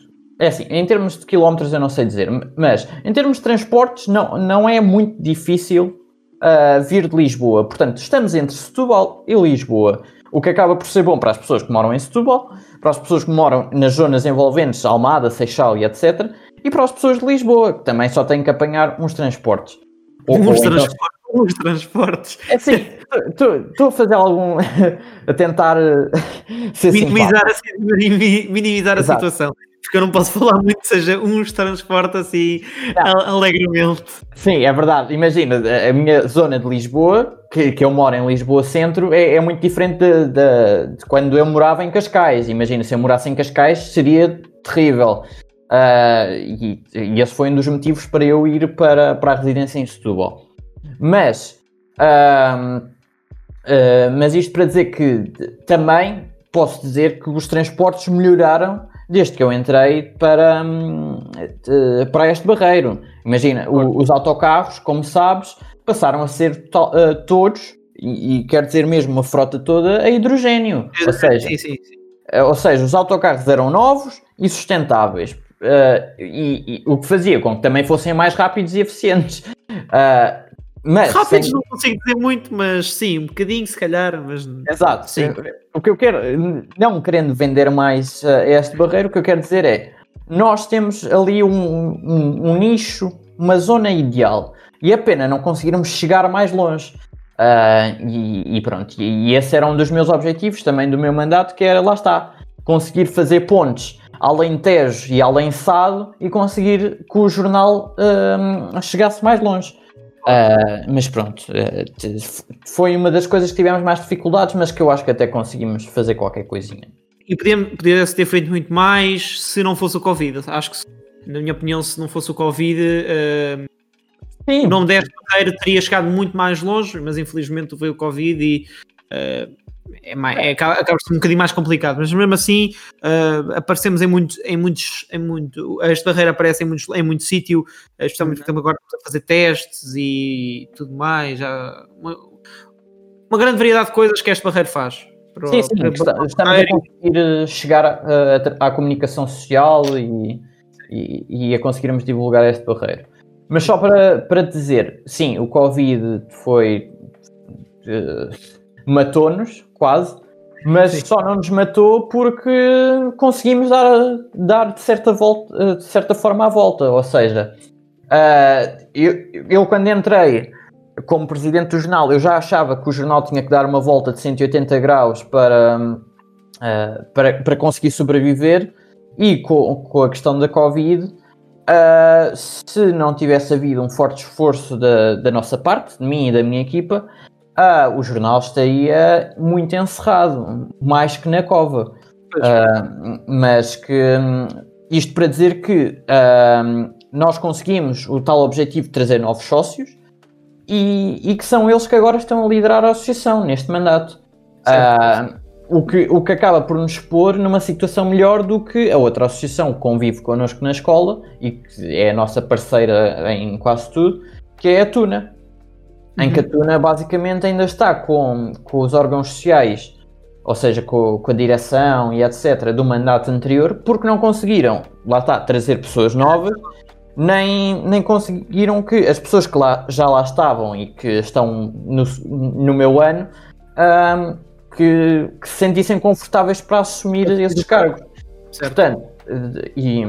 É assim, em termos de quilómetros eu não sei dizer, mas em termos de transportes não, não é muito difícil uh, vir de Lisboa. Portanto, estamos entre Setúbal e Lisboa, o que acaba por ser bom para as pessoas que moram em Setúbal, para as pessoas que moram nas zonas envolventes, Almada, Seixal e etc. E para as pessoas de Lisboa, que também só têm que apanhar uns transportes. Ou, uns, ou então transportes então... uns transportes. É assim, estou a fazer algum. a tentar uh, ser minimizar, a, minimizar a situação. Porque eu não posso falar muito, seja uns transportes assim não. alegremente. Sim, é verdade. Imagina, a minha zona de Lisboa, que, que eu moro em Lisboa Centro, é, é muito diferente de, de, de, quando eu morava em Cascais. Imagina, se eu morasse em Cascais seria terrível. Uh, e, e, esse foi um dos motivos para eu ir para, para a residência em Setúbal. Mas. Uh, Uh, mas isto para dizer que também posso dizer que os transportes melhoraram desde que eu entrei para, um, para este barreiro. Imagina, os autocarros, como sabes, passaram a ser to, uh, todos, e, e quer dizer mesmo uma frota toda, a hidrogênio. Ou seja, sim, sim, sim. Uh, ou seja, os autocarros eram novos e sustentáveis. E, e, o que fazia com que também fossem mais rápidos e eficientes. Mas, Rápidos sem... não consigo dizer muito, mas sim, um bocadinho se calhar. Mas... Exato. Sim. O que eu quero, não querendo vender mais uh, este barreiro, o que eu quero dizer é nós temos ali um, um, um nicho, uma zona ideal. E é pena não conseguirmos chegar mais longe. Uh, e, e, pronto, e, e esse era um dos meus objetivos também do meu mandato, que era, lá está, conseguir fazer pontes além Tejo e além Sado e conseguir que o jornal uh, chegasse mais longe. Uh, mas pronto, uh, foi uma das coisas que tivemos mais dificuldades, mas que eu acho que até conseguimos fazer qualquer coisinha. E podia-se ter feito muito mais se não fosse o Covid. Acho que, na minha opinião, se não fosse o Covid, uh, o nome desta carreira teria chegado muito mais longe, mas infelizmente veio o Covid e é, mais, é, acaba, acaba por ser um bocadinho mais complicado, mas mesmo assim uh, aparecemos em, muito, em muitos, em muito, esta barreira aparece em, muitos, em muito sítio, especialmente porque estamos agora a fazer testes e tudo mais, já, uma, uma grande variedade de coisas que esta barreira faz. Para, sim, sim, para, para, estamos a conseguir eh, chegar à comunicação social e, e, e, a conseguirmos divulgar este barreiro. Mas só para, para dizer, sim, o Covid foi. Uh, matou-nos, quase, mas sim. só não nos matou porque conseguimos dar, dar de, certa volta, de certa forma a volta. Ou seja, uh, eu, eu quando entrei como presidente do jornal, eu já achava que o jornal tinha que dar uma volta de 180 graus para, uh, para, para conseguir sobreviver e com, com a questão da Covid, uh, se não tivesse havido um forte esforço da, da nossa parte, de mim e da minha equipa, uh, o jornal estaria muito encerrado, mais que na cova. mas que isto para dizer que nós conseguimos o tal objetivo de trazer novos sócios e, e, que são eles que agora estão a liderar a associação neste mandato. Uh, o, que, o que acaba por nos pôr numa situação melhor do que a outra associação que convive connosco na escola e que é a nossa parceira em quase tudo, que é a Tuna. Uhum. Em que a Tuna basicamente ainda está com, com os órgãos sociais, ou seja, com, com a direção e etc., do mandato anterior, porque não conseguiram, lá está, trazer pessoas novas nem, nem conseguiram que as pessoas que lá, já lá estavam e que estão no, no meu ano um, que, que, se sentissem confortáveis para assumir esses cargos. Certo. Portanto, e,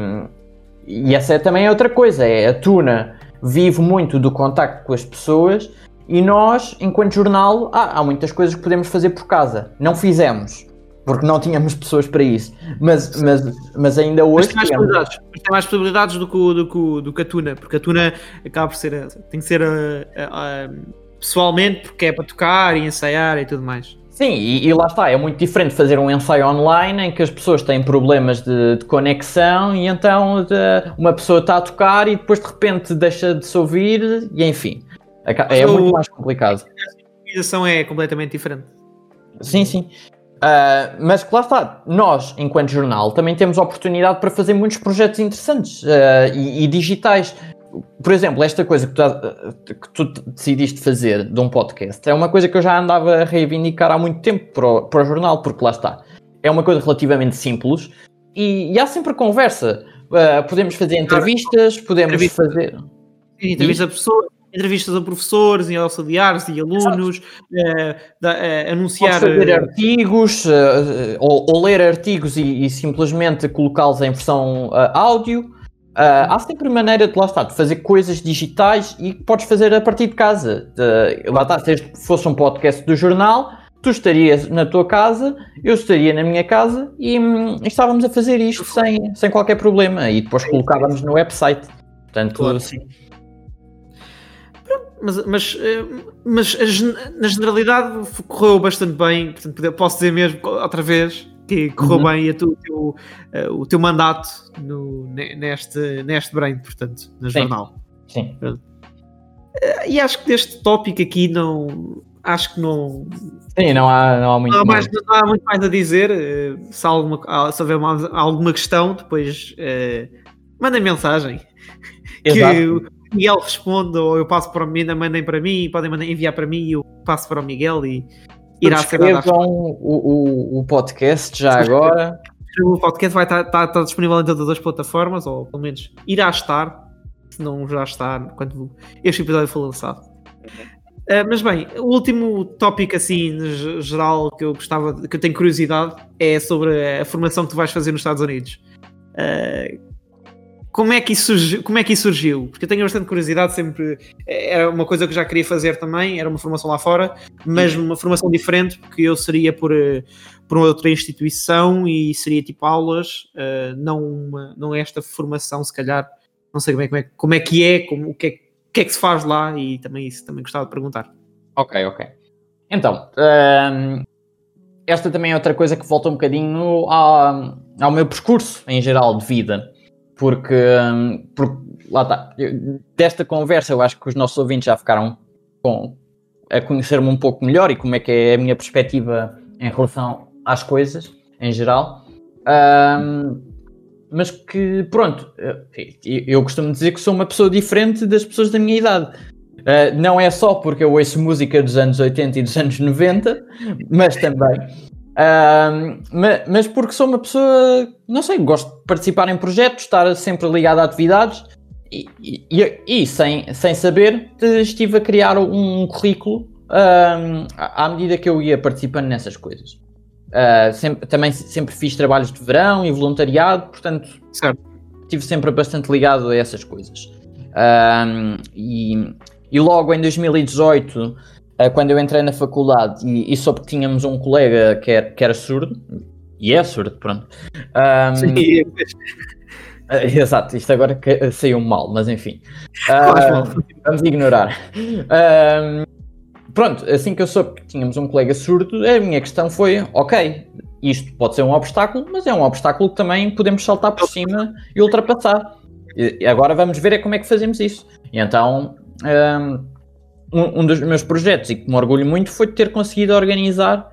e essa é também outra coisa, é a Tuna vive muito do contacto com as pessoas e nós, enquanto jornal, há, há muitas coisas que podemos fazer por casa. Não fizemos porque não tínhamos pessoas para isso. Mas, mas, mas ainda hoje. Mas tem mais, possibilidades, tem mais possibilidades do que, do, que, do que a Tuna, porque a Tuna acaba por ser. tem que ser uh, uh, pessoalmente, porque é para tocar e ensaiar e tudo mais. Sim, e, e, lá está, é muito diferente fazer um ensaio online em que as pessoas têm problemas de, de conexão e então de, uma pessoa está a tocar e depois de repente deixa de se ouvir e enfim. É, muito mais complicado. A organização é completamente diferente. Sim, sim. Uh, mas que lá está, nós, enquanto jornal, também temos oportunidade para fazer muitos projetos interessantes uh, e, e, digitais. Por exemplo, esta coisa que tu, que tu, decidiste fazer de um podcast é uma coisa que eu já andava a reivindicar há muito tempo para o, para o jornal, porque lá está. É uma coisa relativamente simples e, e há sempre conversa. Uh, podemos fazer entrevistas, podemos entrevista. fazer. Entrevista a pessoas, entrevistas a professores e auxiliares e alunos, uh, da, uh, anunciar. Fazer eh, artigos ou, ou, ler artigos e, e simplesmente colocá-los em versão áudio. há sempre maneira de lá está, de fazer coisas digitais e que podes fazer a partir de casa. De, lá está, se fosse um podcast do jornal, tu estarias na tua casa, eu estaria na minha casa e, hum, estávamos a fazer isto sem, sem qualquer problema e depois colocávamos no website. Portanto, claro. sim mas, mas, eh, mas na generalidade correu bastante bem, portanto, posso dizer mesmo outra vez que correu uhum. bem tu, o, teu, eh, o teu mandato no, neste, neste brain, portanto, no Sim. jornal. Sim. Eh, e acho que deste tópico aqui não. Acho que não. Sim, não há, não há muito não há mais, mais. Não há muito mais a dizer. Se, alguma, se houver alguma questão, depois uh, mandem mensagem. Exato. Que Miguel responde, ou eu passo para o Mina, mandem para mim, podem mandar, enviar para mim e eu passo para o Miguel e irá ser dado o, o, o podcast já agora. O podcast vai estar, estar, estar, disponível em todas as plataformas, ou pelo menos irá estar, se não já está quando este episódio for lançado. Uh, mas bem, o último tópico assim geral que eu gostava, que eu tenho curiosidade, é sobre a formação que tu vais fazer nos Estados Unidos. Uh, como é que isso surgiu? Como é que isso surgiu? Porque eu tenho bastante curiosidade, sempre era uma coisa que eu já queria fazer também, era uma formação lá fora, mas uma formação diferente, porque eu seria por, eh, por uma outra instituição e seria tipo aulas, uh, não, uma, não esta formação, se calhar, não sei como é, como é, como é que é, como, o, que é, o que é que se faz lá e também isso também gostava de perguntar. Ok, ok. Então, um, esta também é outra coisa que volta um bocadinho ao, ao meu percurso em geral de vida porque, hum, porque lá está, desta conversa eu acho que os nossos ouvintes já ficaram com, a conhecer-me um pouco melhor e como é que é a minha perspectiva em relação às coisas, em geral. Um, mas que, pronto, eu costumo dizer que sou uma pessoa diferente das pessoas da minha idade. Uh, não é só porque eu ouço música dos anos 80 e dos anos 90, mas também. Mas, porque sou uma pessoa, não sei, gosto de participar em projetos, estar sempre ligado a atividades e, e, e sem, sem saber estive a criar um currículo à medida que eu ia participando nessas coisas. Uh, sempre, também sempre fiz trabalhos de verão e voluntariado, portanto, certo. estive sempre bastante ligado a essas coisas. E, e, logo em 2018, uh, ah, quando eu entrei na faculdade e, e soube que tínhamos um colega que era, que era surdo, e é surdo, pronto. Um, Sim. Exato, isto agora saiu mal, mas enfim. vamos ignorar. Um, pronto, assim que eu soube que tínhamos um colega surdo, a minha questão foi: ok, isto pode ser um obstáculo, mas é um obstáculo que também podemos saltar por cima e ultrapassar. E agora vamos ver é como é que fazemos isso. E então, um, um dos meus projetos, e que me orgulho muito, foi ter conseguido organizar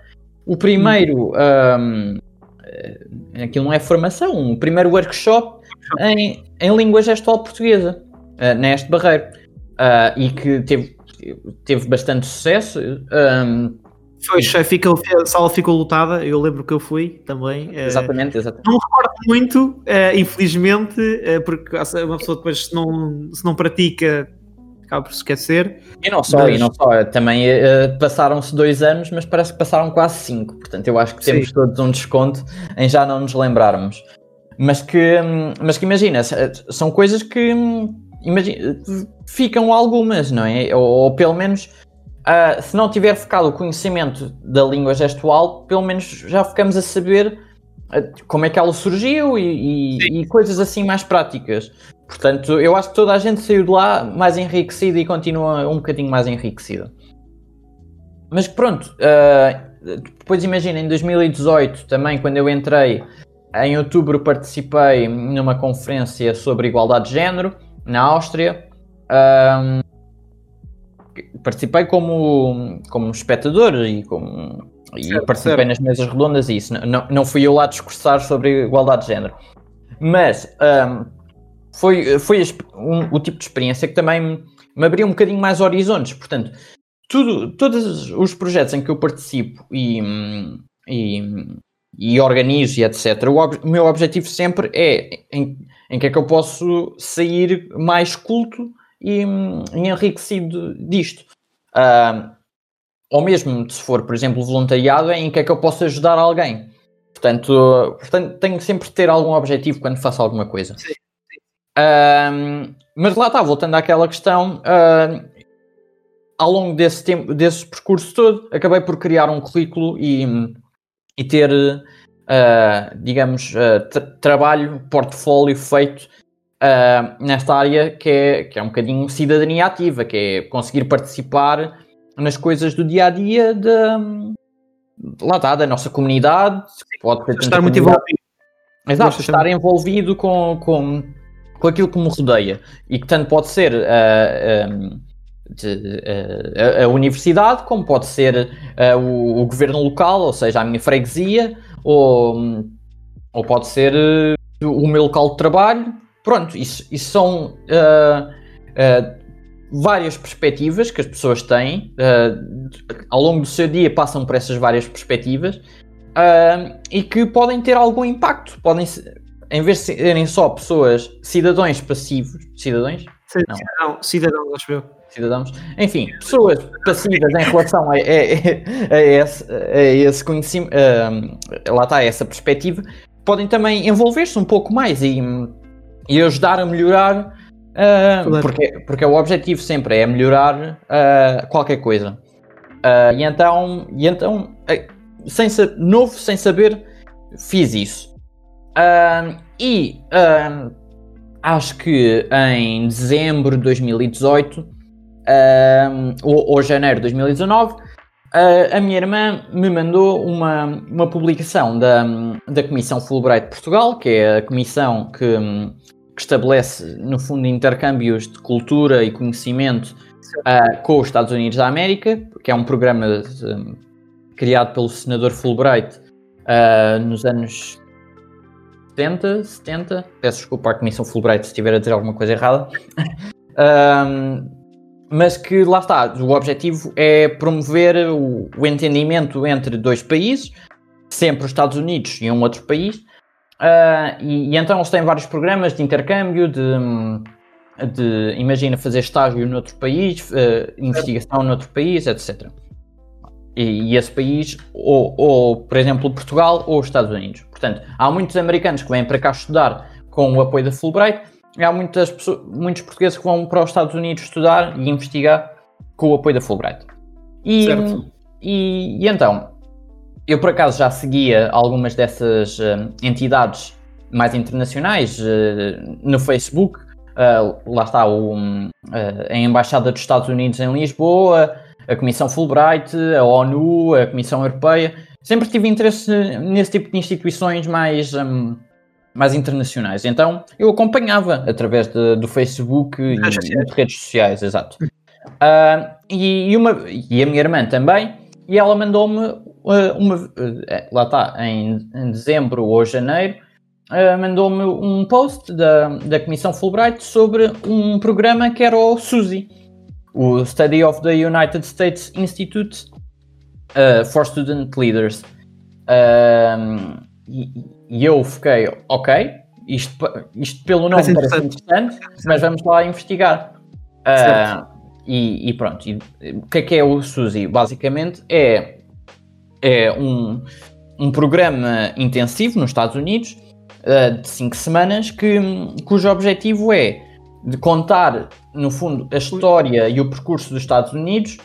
o primeiro. Um, eh, aquilo não é formação, o primeiro workshop em, em língua gestual portuguesa, uh, neste Barreiro. Uh, e que teve teve bastante sucesso. Um, foi, fica, a sala ficou lotada, eu lembro que eu fui também. Exatamente, exatamente. Não recordo muito, uh, infelizmente, uh, porque uma pessoa depois se não, se não pratica acaba por se esquecer. E não só, mas... e não só, também uh, passaram-se dois anos, mas parece que passaram quase cinco, portanto eu acho que temos Sim. todos um desconto em já não nos lembrarmos. Mas que, mas que imagina, são coisas que hum, imagina, ficam algumas, não é? Ou, ou pelo menos, uh, se não tiver ficado o conhecimento da língua gestual, pelo menos já ficamos a saber como é que ela surgiu e, e, e, coisas assim mais práticas. Portanto, eu acho que toda a gente saiu de lá mais enriquecida e continua um bocadinho mais enriquecida. Mas pronto, uh, depois imagina, em 2018 também, quando eu entrei, em outubro participei numa conferência sobre igualdade de género na Áustria. Um, participei como, como espectador e, como, e certo, participei certo. nas mesas redondas e isso. Não, não fui eu lá discursar sobre igualdade de género. Mas um, foi, foi um, o tipo de experiência que também me, me abriu um bocadinho mais horizontes. Portanto, tudo, todos os projetos em que eu participo e, e, e organizo e etc., o, ob, o meu objetivo sempre é em, em que é que eu posso sair mais culto e, e enriquecido disto. Uh, ou mesmo se for, por exemplo, voluntariado, em que é que eu posso ajudar alguém. Portanto, portanto tenho que sempre ter algum objetivo quando faço alguma coisa. Sim. Uh, mas lá está, voltando àquela questão, uh, ao longo desse tempo, desse percurso todo, acabei por criar um currículo e, e ter uh, digamos, uh, tra trabalho, portfólio feito uh, nesta área que é, que é um bocadinho cidadania ativa, que é conseguir participar nas coisas do dia a dia da, lá está, da nossa comunidade. Pode ser estar muito envolvido. Exato, estar envolvido com, com, com aquilo que me rodeia e que tanto pode ser uh, de, uh, a, a, universidade, como pode ser uh, o, o, governo local, ou seja, a minha freguesia, ou, ou pode ser o meu local de trabalho. Pronto, isso, isso são várias perspectivas que as pessoas têm, ao longo do seu dia passam por essas várias perspectivas e que podem ter algum impacto, podem em vez de serem só pessoas, cidadãos passivos, cidadãos? Não, cidadãos, acho eu. Cidadãos, enfim, pessoas passivas em relação a, a, a, esse, a esse conhecimento, lá está, essa perspectiva, podem também envolver-se um pouco mais e, e ajudar a melhorar, uh, porque, porque o objetivo sempre é melhorar uh, qualquer coisa. Uh, e então, e então sem, novo, sem saber, fiz isso. e acho que em dezembro de 2018 uh, ou, ou, janeiro de 2019, uh, a minha irmã me mandou uma, uma publicação da, da Comissão Fulbright de Portugal, que é a comissão que, que estabelece, no fundo, intercâmbios de cultura e conhecimento uh, com os Estados Unidos da América, que é um programa de, criado pelo senador Fulbright uh, nos anos 70, 70. Peço desculpa à Comissão Fulbright se estiver a dizer alguma coisa errada. um, mas que lá está, o objetivo é promover o, o, entendimento entre dois países, sempre os Estados Unidos e um outro país, uh, e, e, então eles têm vários programas de intercâmbio, de, de imagina fazer estágio noutro país, uh, investigação noutro país, etc. E, e esse país, ou, ou, por exemplo Portugal ou os Estados Unidos. Portanto, há muitos americanos que vêm para cá estudar com o apoio da Fulbright, há muitas pessoas, muitos portugueses que vão para os Estados Unidos estudar e investigar com o apoio da Fulbright. E, e, e, então, eu por acaso já seguia algumas dessas uh, entidades mais internacionais uh, no Facebook. Uh, lá está o, a Embaixada dos Estados Unidos em Lisboa, a Comissão Fulbright, a ONU, a Comissão Europeia. Sempre tive interesse nesse tipo de instituições mais. Um, mais internacionais. Então eu acompanhava através de, do Facebook e de redes sociais, exato. Uh, e, e, uma, e a minha irmã também, e ela mandou-me uma. Uh, lá está, em, em, dezembro ou janeiro, mandou-me um post da, da Comissão Fulbright sobre um programa que era o SUSI, o Study of the United States Institute for Student Leaders. E, e eu fiquei, ok, isto, isto pelo nome parece interessante, interessante mas vamos lá investigar. Uh, e, e, pronto, e, o que é que é o SUSI? Basicamente é, é um, um programa intensivo nos Estados Unidos uh, de 5 semanas que, cujo objetivo é de contar, no fundo, a história e o percurso dos Estados Unidos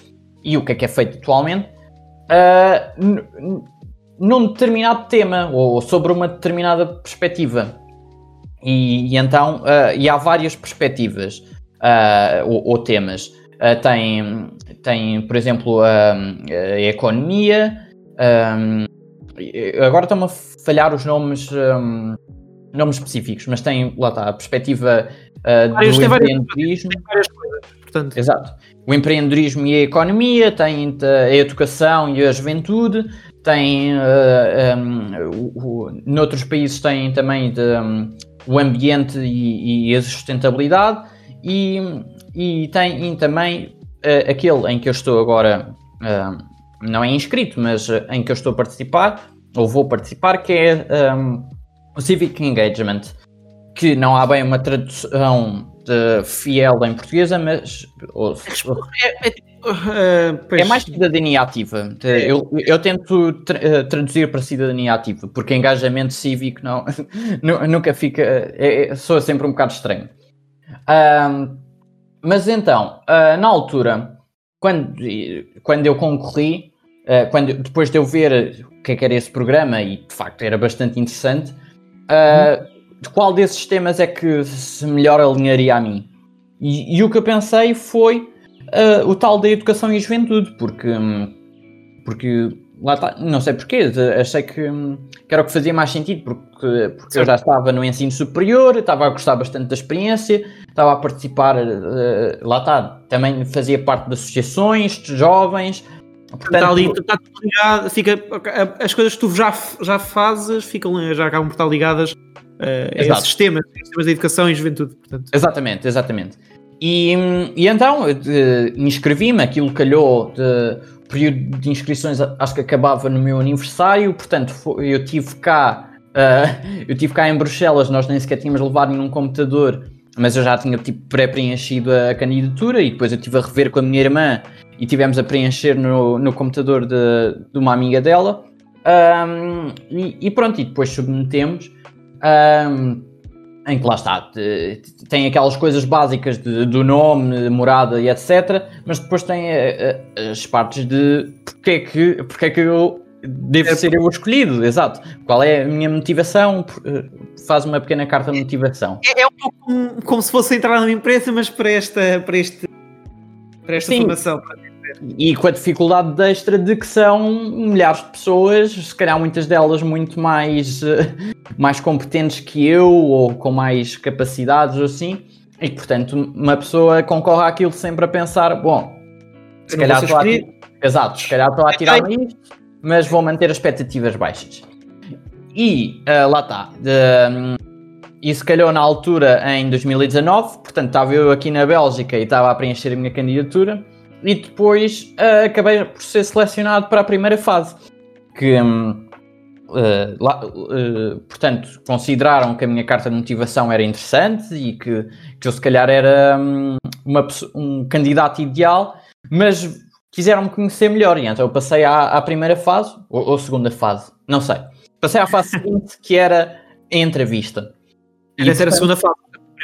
e o que é que é feito atualmente uh, num determinado tema ou sobre uma determinada perspectiva. E, e então, uh, e há várias perspectivas ou, ou, temas. Tem, tem, por exemplo, a economia. Um, agora estão-me a falhar os nomes, um, nomes específicos, mas tem, lá está, a perspectiva do empreendedorismo. Várias, coisas. Exato. O empreendedorismo e a economia, tem a educação e a juventude, tem uh, um, o, o, noutros países tem também de, um, o ambiente e, e, a sustentabilidade e, e tem e também uh, aquele em que eu estou agora uh, não é inscrito, mas em que eu estou a participar ou vou participar, que é um, o Civic Engagement, que não há bem uma tradução fiel em portuguesa, mas ou, é, é, Uh, é mais cidadania ativa. É. Eu, eu tento tra eh, traduzir para cidadania ativa, porque engajamento cívico não, nunca fica. É, é, soa sempre um bocado estranho. Uh, mas então, uh, na altura, quando, quando eu concorri, uh, quando, depois de eu ver o que, é que era esse programa, e de facto era bastante interessante, uhum. de qual desses temas é que se melhor alinharia a mim? E, e o que eu pensei foi uh, o tal da educação e juventude, porque, hum, porque lá está, não sei porquê, achei que, hum, que era o que fazia mais sentido, porque, porque eu já estava no ensino superior, estava a gostar bastante da experiência, estava a participar, uh, lá está, também fazia parte de associações de jovens. Portanto, está ali, está ligado, fica, as coisas que tu já, já fazes ficam, já acabam por estar ligadas uh, a sistemas, sistemas de educação e juventude. Portanto. Exatamente, exatamente. E, e então inscrevi-me, aquilo calhou de período de inscrições, acho que acabava no meu aniversário, portanto eu tive cá, uh, eu tive cá em Bruxelas, nós nem sequer tínhamos levado nenhum computador, mas eu já tinha tipo, pré-preenchido a candidatura e depois eu estive a rever com a minha irmã e tivemos a preencher no, no computador de, de uma amiga dela. Um, e, e, pronto, e depois submetemos. Um, em que lá está, tem aquelas coisas básicas de, do nome, morada e etc. Mas depois tem as partes de porque é que, porque é que eu devo é, ser eu escolhido, exato. Qual é a minha motivação? Eh, faz uma pequena carta de motivação. É, é um pouco como, como, se fosse entrar numa empresa, mas para esta, para este, para esta Sim. formação. E com a dificuldade extra de que são milhares de pessoas, se calhar muitas delas muito mais, eh, mais competentes que eu ou com mais capacidades ou assim, e portanto, uma pessoa concorre àquilo sempre a pensar: bom, se calhar estou a, Exato, se calhar estou a tirar isto, mas vou manter as expectativas baixas. E uh, lá está. Uh, isso calhou na altura em 2019, portanto estava eu aqui na Bélgica e estava a preencher a minha candidatura e depois uh, acabei por ser selecionado para a primeira fase. Que, um, uh, lá, uh, portanto, consideraram que a minha carta de motivação era interessante e que, que eu se calhar era um, uma, um candidato ideal, mas quiseram-me conhecer melhor e então eu passei à, à primeira fase, ou, ou segunda fase, não sei. Passei à fase seguinte, que era a entrevista. Deve ser a segunda fase.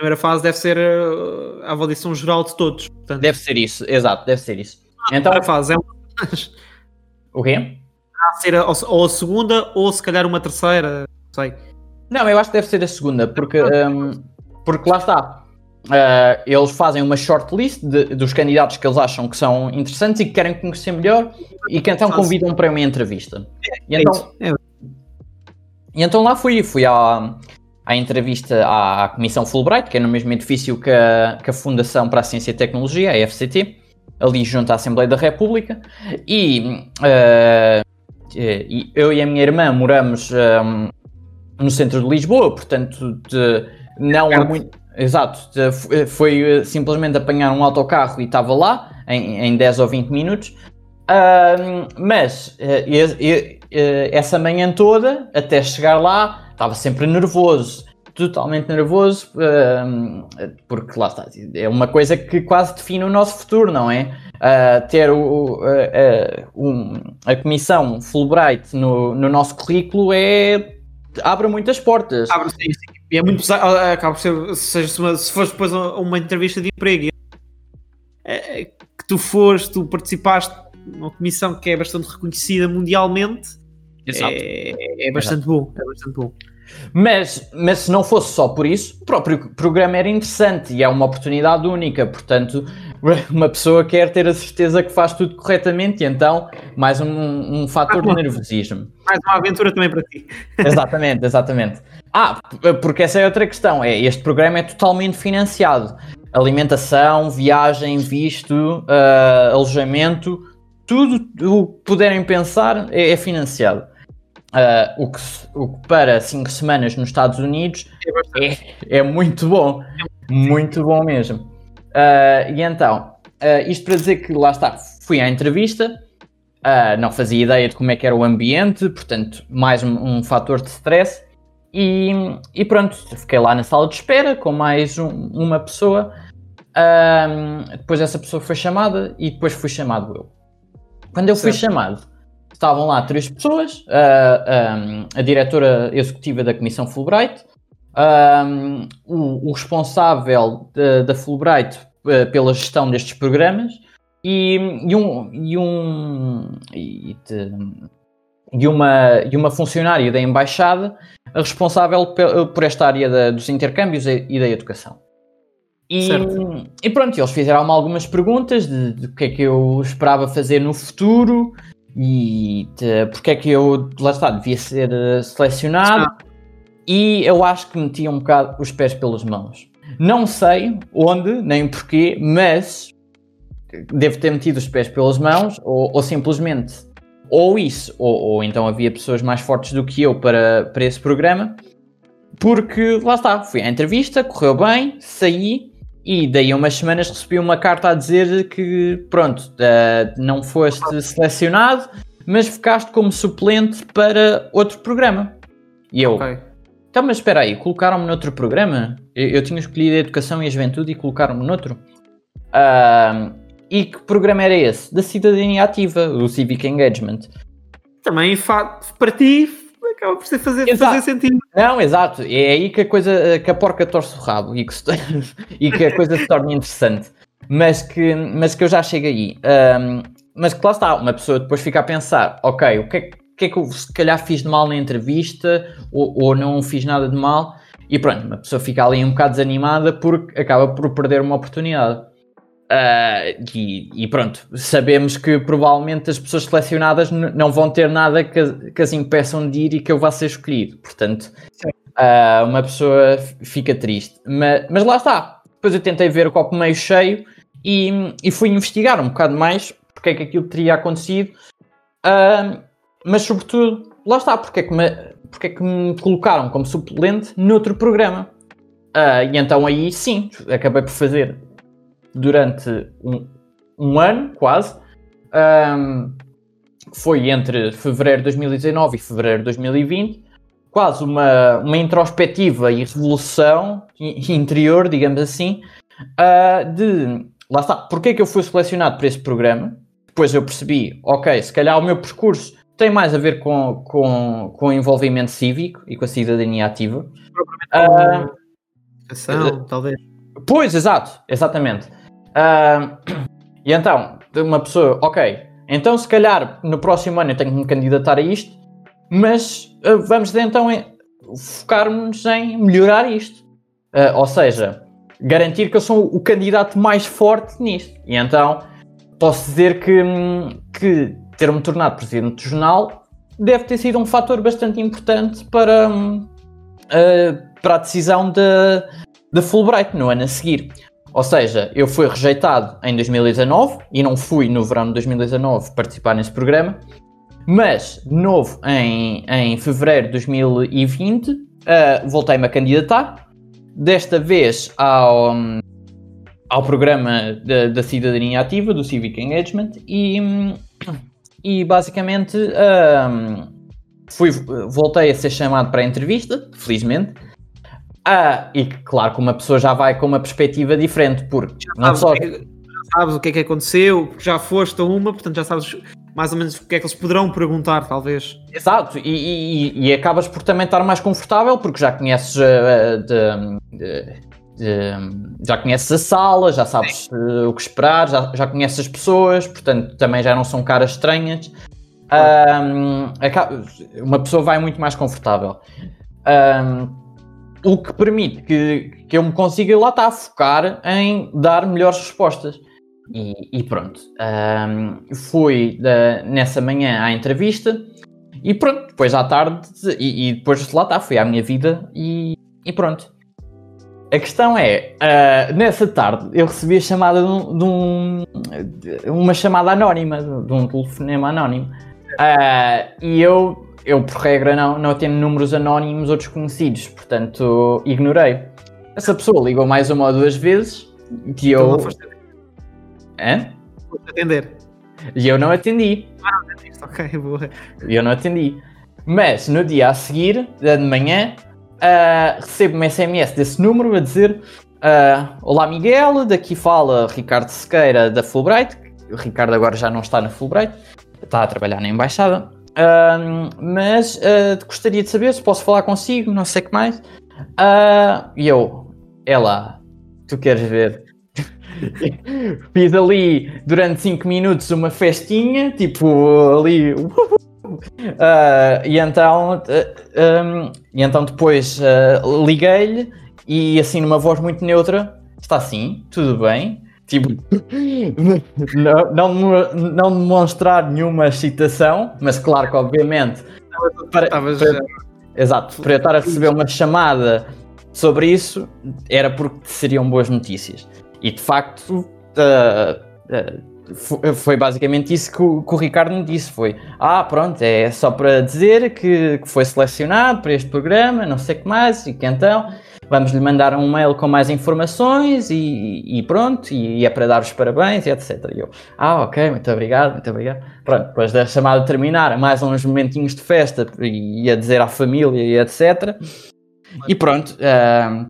A primeira fase deve ser uh, a avaliação geral de todos. Portanto. Deve ser isso, exato, deve ser isso. A então, a fase é uma... O quê? A ser a, ou a segunda ou se calhar uma terceira, não sei. Não, eu acho que deve ser a segunda, porque, um, porque lá está. Uh, eles fazem uma shortlist de, dos candidatos que eles acham que são interessantes e que querem conhecer melhor e que então convidam para uma entrevista. E é então, é. e então lá fui, fui à, à entrevista à, Comissão Fulbright, que é no mesmo edifício que a, que a Fundação para a Ciência e Tecnologia, a FCT, ali junto à Assembleia da República, e, uh, eu e a minha irmã moramos um, ehm, no centro de Lisboa, portanto, de, não é muito. Exato, de, foi eh, simplesmente apanhar um autocarro e estava lá em, em 10 ou 20 minutos. Mas uh, essa manhã toda, até chegar lá, estava sempre nervoso, totalmente nervoso, uh, porque lá está, é uma coisa que quase define o nosso futuro, não é? Uh, ter o, uh, a comissão Fulbright no, no nosso currículo é abre muitas portas. Abre, sim, sim. É muito ah, acaba por ser, seja, se, fores depois a uma entrevista de emprego é, é, que tu foste, tu participaste numa comissão que é bastante reconhecida mundialmente. É, é, bastante Exato. bom, é bastante bom. Mas, mas se não fosse só por isso, o próprio programa era interessante e é uma oportunidade única, portanto, uma pessoa quer ter a certeza que faz tudo corretamente e então mais um, um fator de nervosismo. Mais uma aventura também para ti. Exatamente, exatamente. Ah, porque essa é outra questão, é este programa é totalmente financiado. Alimentação, viagem, visto, uh, alojamento, tudo o que puderem pensar é, é financiado. Uh, o, que, o que para 5 semanas nos Estados Unidos é, é muito bom, muito bom mesmo. Uh, e então, uh, isto para dizer que lá está, fui à entrevista, não fazia ideia de como é que era o ambiente, portanto, mais um, um fator de stress. E, e, pronto, fiquei lá na sala de espera com mais um, uma pessoa. depois essa pessoa foi chamada e depois fui chamado eu. Quando eu fui chamado, estavam lá três pessoas, uh, um, a diretora executiva da Comissão Fulbright, um, o, o, responsável da Fulbright uh, pela gestão destes programas e, e um, e, um e, de, e, uma, e uma funcionária da embaixada responsável por esta área da, dos intercâmbios e da educação. E, e, pronto, eles fizeram algumas perguntas de, de o que é que eu esperava fazer no futuro, e porque é que eu, lá está, devia ser uh, selecionado. Ah. E eu acho que meti um bocado os pés pelas mãos. Não sei onde, nem porquê, mas devo ter metido os pés pelas mãos, ou, ou simplesmente, ou isso, ou, ou, então havia pessoas mais fortes do que eu para, para esse programa, porque lá está, fui à entrevista, correu bem, saí, e daí umas semanas recebi uma carta a dizer que, pronto, não foste selecionado, mas ficaste como suplente para outro programa. E eu, okay. então, mas espera aí, colocaram-me noutro programa? Eu, eu, tinha escolhido a Educação e a Juventude e colocaram-me noutro. Uh, e que programa era esse? Da Cidadania Ativa, o Civic Engagement. Também, para ti, acaba por fazer, fazer sentido. Não, exato. É aí que a coisa, que a porca torce o rabo e que, se, e que a coisa se torna interessante. Mas que, mas que eu já chego aí. Um, mas que lá está, uma pessoa depois fica a pensar, ok, o que é, que, é que eu se calhar fiz de mal na entrevista ou, ou não fiz nada de mal e pronto, uma pessoa fica ali um bocado desanimada porque acaba por perder uma oportunidade. Uh, e, e, pronto, sabemos que provavelmente as pessoas selecionadas não vão ter nada que, que as impeçam de ir e que eu vá ser escolhido. Portanto, uh, uma pessoa fica triste. Mas, mas, lá está. Depois eu tentei ver o copo meio cheio e, e fui investigar um bocado mais porque é que aquilo teria acontecido. Uh, mas sobretudo, lá está, porque é que me, porque é que me colocaram como suplente noutro programa. E então aí sim, acabei por fazer durante um, um ano, quase. Um, foi entre fevereiro de 2019 e fevereiro de 2020, quase uma, uma introspectiva e revolução interior, digamos assim, uh, de lá está, porque é que eu fui selecionado para esse programa? Depois eu percebi, ok, se calhar o meu percurso tem mais a ver com, com, com o envolvimento cívico e com a cidadania ativa. Uh, uh, talvez. Pois, exato, exatamente. E então, uma pessoa, ok, então se calhar no próximo ano eu tenho que me candidatar a isto, mas uh, vamos então focar-nos em melhorar isto. Uh, ou seja, garantir que eu sou o candidato mais forte nisto. E então posso dizer que, que ter-me tornado presidente do jornal deve ter sido um fator bastante importante para, uh, para a decisão da de, de Fulbright no ano a seguir. Ou seja, eu fui rejeitado em 2019 e não fui no verão de 2019 participar nesse programa, mas de novo em, em fevereiro de 2020 uh, voltei-me a candidatar, desta vez ao, ao programa da cidadania ativa, do Civic Engagement, e, e basicamente um, fui, voltei a ser chamado para a entrevista, felizmente. Ah, e claro que uma pessoa já vai com uma perspectiva diferente, porque já não só. já sabes o que é que aconteceu, já foste a uma, portanto já sabes mais ou menos o que é que eles poderão perguntar, talvez. Exato, e, e, e acabas por também estar mais confortável porque já conheces uh, de, de, de, já conheces a sala, já sabes uh, o que esperar, já, já conheces as pessoas, portanto também já não são caras estranhas. Um, uma pessoa vai muito mais confortável. Um, o que permite que, que eu me consiga lá estar a focar em dar melhores respostas. E, e pronto, um, fui nessa manhã à entrevista e pronto, depois à tarde, e, e depois lá está, fui à minha vida e, e pronto. A questão é, uh, nessa tarde eu recebi a chamada de, de, um, de uma chamada anónima, de um telefonema anónimo. Uh, e eu eu, por regra, não, não tenho números anónimos ou desconhecidos, portanto, ignorei. Essa pessoa ligou mais uma ou duas vezes que eu. Então Hã? atender. E eu não atendi. Ah, não atendiste, ok, boa. E eu não atendi. Mas no dia a seguir, de manhã, uh, recebo um SMS desse número a dizer: uh, Olá Miguel, daqui fala Ricardo Sequeira da Fulbright. O Ricardo agora já não está na Fulbright, está a trabalhar na embaixada. Uh, mas uh, gostaria de saber se posso falar consigo, não sei o que mais. Uh, e eu, é lá, tu queres ver? Fiz ali durante 5 minutos uma festinha, tipo ali. Uh, e então, um, e então depois liguei-lhe e assim numa voz muito neutra, está assim, tudo bem? Tipo, não, não, não demonstrar nenhuma excitação, mas claro que obviamente para, para, exato, para eu estar a receber uma chamada sobre isso era porque seriam boas notícias. E de facto uh, uh, foi basicamente isso que o, que o, Ricardo me disse: foi ah, pronto, é só para dizer que, que foi selecionado para este programa, não sei o que mais, e que então vamos lhe mandar um mail com mais informações e, e pronto, e, é para dar os parabéns e etc. E eu, ah, ok, muito obrigado, muito obrigado. Pronto, depois da chamada terminar, mais uns momentinhos de festa e a dizer à família e etc. E pronto, uh,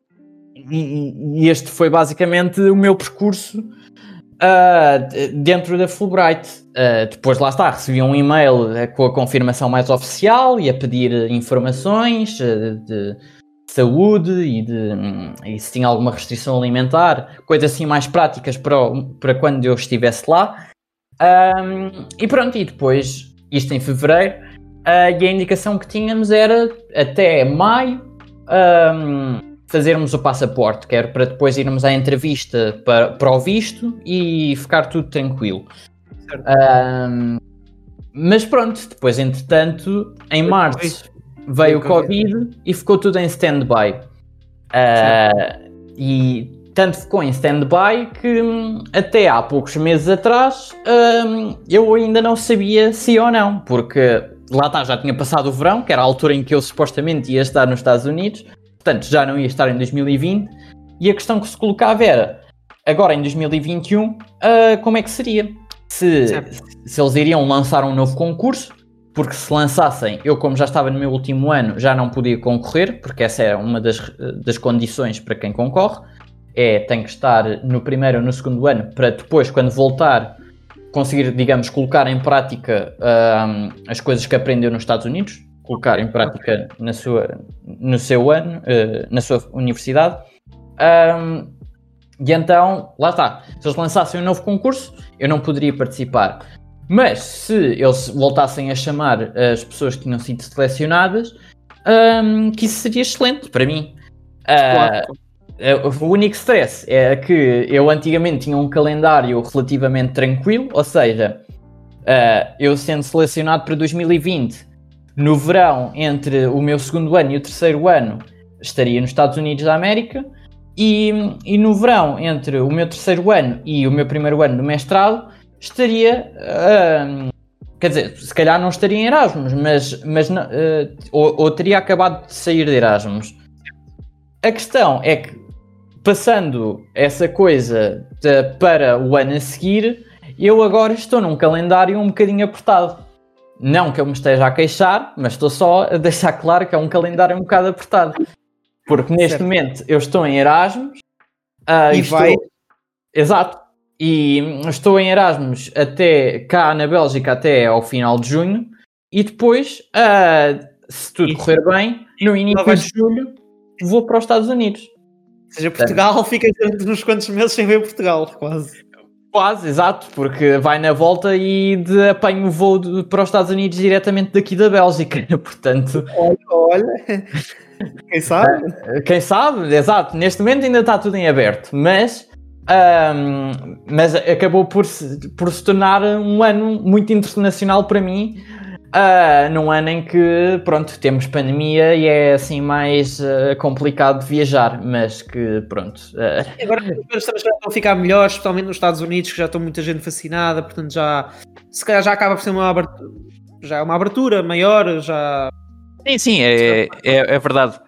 e, e, este foi basicamente o meu percurso uh, dentro da Fulbright. Uh, depois lá está, recebi um e-mail com a confirmação mais oficial e a pedir informações de saúde e, de, e se tinha alguma restrição alimentar, coisas assim mais práticas para, para quando eu estivesse lá. Um, e pronto, e depois, isto em fevereiro, uh, e a indicação que tínhamos era até maio um, fazermos o passaporte, que era para depois irmos à entrevista para, para o visto e ficar tudo tranquilo. Um, mas pronto, depois entretanto, em março veio o Covid e ficou tudo em stand-by. Uh, e tanto ficou em stand-by que hum, até há poucos meses atrás um, eu ainda não sabia se ou não, porque lá está, já tinha passado o verão, que era a altura em que eu supostamente ia estar nos Estados Unidos, portanto já não ia estar em 2020, e a questão que se colocava era, agora em 2021, uh, como é que seria? Se, se eles iriam lançar um novo concurso, porque se lançassem, eu como já estava no meu último ano, já não podia concorrer, porque essa é uma das, das condições para quem concorre, é tem que estar no primeiro ou no segundo ano para depois, quando voltar, conseguir, digamos, colocar em prática um, as coisas que aprendeu nos Estados Unidos, colocar em prática na sua, no seu ano, uh, na sua universidade. Um, e então, lá está. Se eles lançassem um novo concurso, eu não poderia participar. Mas se eles voltassem a chamar as pessoas que tinham sido selecionadas, um, que isso seria excelente para mim. Uh, o único stress é que eu antigamente tinha um calendário relativamente tranquilo, ou seja, uh, eu sendo selecionado para 2020, no verão, entre o meu segundo ano e o terceiro ano, estaria nos Estados Unidos da América, e, e no verão, entre o meu terceiro ano e o meu primeiro ano do mestrado, estaria. Uh, quer dizer, se calhar não estaria em Erasmus, mas, mas uh, ou, ou teria acabado de sair de Erasmus. A questão é que passando essa coisa de, para o ano a seguir, eu agora estou num calendário um bocadinho apertado. Não que eu me esteja a queixar, mas estou só a deixar claro que é um calendário um bocado apertado. Porque neste certo. momento eu estou em Erasmus. Uh, e estou... vai. Exato. E estou em Erasmus até cá na Bélgica até ao final de junho. E depois, uh, se tudo correr bem, no início de julho vou para os Estados Unidos. Ou seja, Portugal fica uns quantos meses sem ver Portugal, quase. Quase, exato, porque vai na volta e de, apanha o voo de, para os Estados Unidos diretamente daqui da Bélgica, portanto... Olha, olha, quem sabe? Eh, quem sabe, exato, neste momento ainda está tudo em aberto, mas... Um, mas acabou por se, por se tornar um ano muito internacional para mim, Uh, num ano em que, pronto, temos pandemia e é assim mais uh, complicado de viajar, mas que, pronto. Uh... Agora as coisas já estão a ficar melhores, especialmente nos Estados Unidos, que já estão muita gente vacinada, portanto já, se calhar já acaba por ser uma abertura, já é uma abertura maior, já... Sim, sim, é, é, é verdade.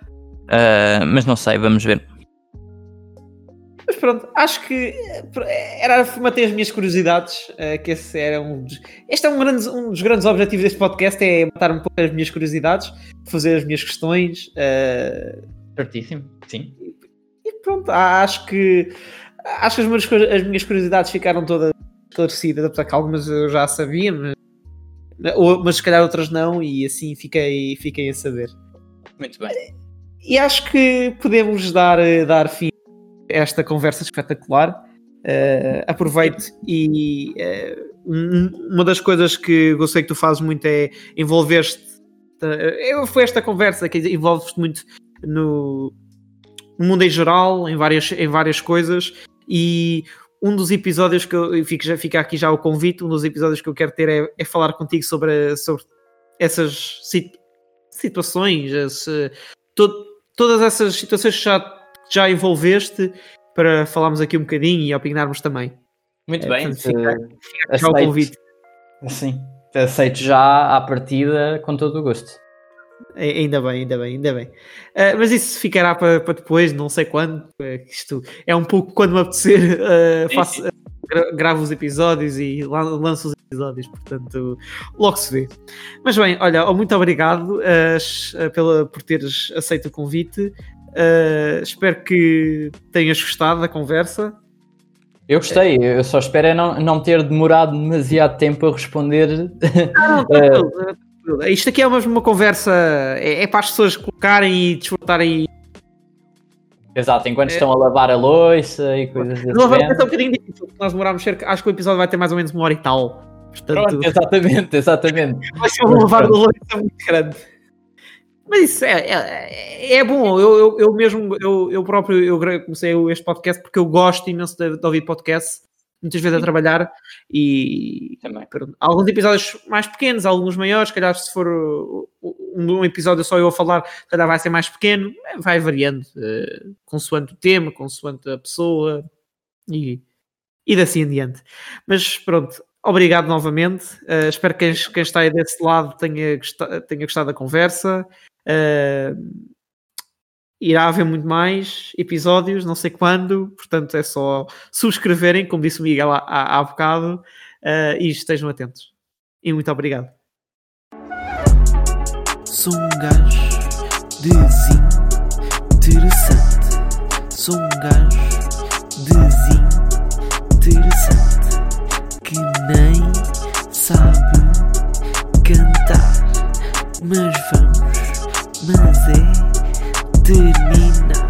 mas não sei, vamos ver. Mas pronto, acho que era manter as minhas curiosidades, uh, que esse era um dos, este é um, grande, um, dos grandes objetivos deste podcast, é matar um pouco as minhas curiosidades, fazer as minhas questões. Uh, Certíssimo, sim. E, e, pronto, acho que acho que as minhas, as minhas curiosidades ficaram todas esclarecidas, apesar que algumas eu já sabia, mas, mas se calhar outras não, e assim fiquei, fiquei a saber. Muito bem. E acho que podemos dar, dar fim esta conversa espetacular. Uh, aproveite e uh, uma das coisas que eu sei que tu fazes muito é envolver-te. Uh, foi esta conversa que envolves-te muito no, no, mundo em geral, em várias, em várias coisas. E um dos episódios que eu fico, já fica aqui já o convite. Um dos episódios que eu quero ter é, é falar contigo sobre, sobre essas situações, esse, to, todas essas situações que já já envolveste para falarmos aqui um bocadinho e opinarmos também. Muito é, bem, portanto, fica, fica já o convite. Sim, aceito já à partida com todo o gosto. Ainda bem, ainda bem, ainda bem. Uh, mas isso ficará para, para depois, não sei quando. Uh, isto é um pouco quando me apetecer, uh, faço, gravo os episódios e lanço os episódios, portanto, logo se vê. Mas bem, olha, muito obrigado pela, por teres aceito o convite. Uh, espero que tenhas gostado da conversa. Eu gostei, eu só espero é não, não ter demorado demasiado tempo a responder. Ah, não, uh... Isto aqui é mesmo uma conversa, é, é, para as pessoas colocarem e desfrutarem. Exato, enquanto é. estão a lavar a louça e coisas assim. Não, um bocadinho difícil, nós demoramos cerca. Acho que o episódio vai ter mais ou menos uma hora e tal. Portanto... Pronto, exatamente, exatamente. Vai ser um lavar a louça muito grande. Mas isso é, é, é bom. Eu, eu, eu, mesmo, eu, eu próprio, eu comecei este podcast porque eu gosto imenso de, de ouvir podcast, muitas vezes a trabalhar e também. Alguns episódios mais pequenos, alguns maiores, se calhar se for um, episódio só eu a falar, se calhar vai ser mais pequeno, é, vai variando, uh, consoante o tema, consoante a pessoa e, e assim em diante. Mas pronto, obrigado novamente. Uh, espero que quem, quem, está aí desse lado tenha tenha gostado da conversa. Uh, irá haver muito mais episódios, não sei quando, portanto é só subscreverem, como disse o Miguel há, há, há bocado, uh, e estejam atentos. E muito obrigado. Sou um gajo desinteressante. Sou um gajo desinteressante que nem sabe cantar. Mas vamos, mas é terminar.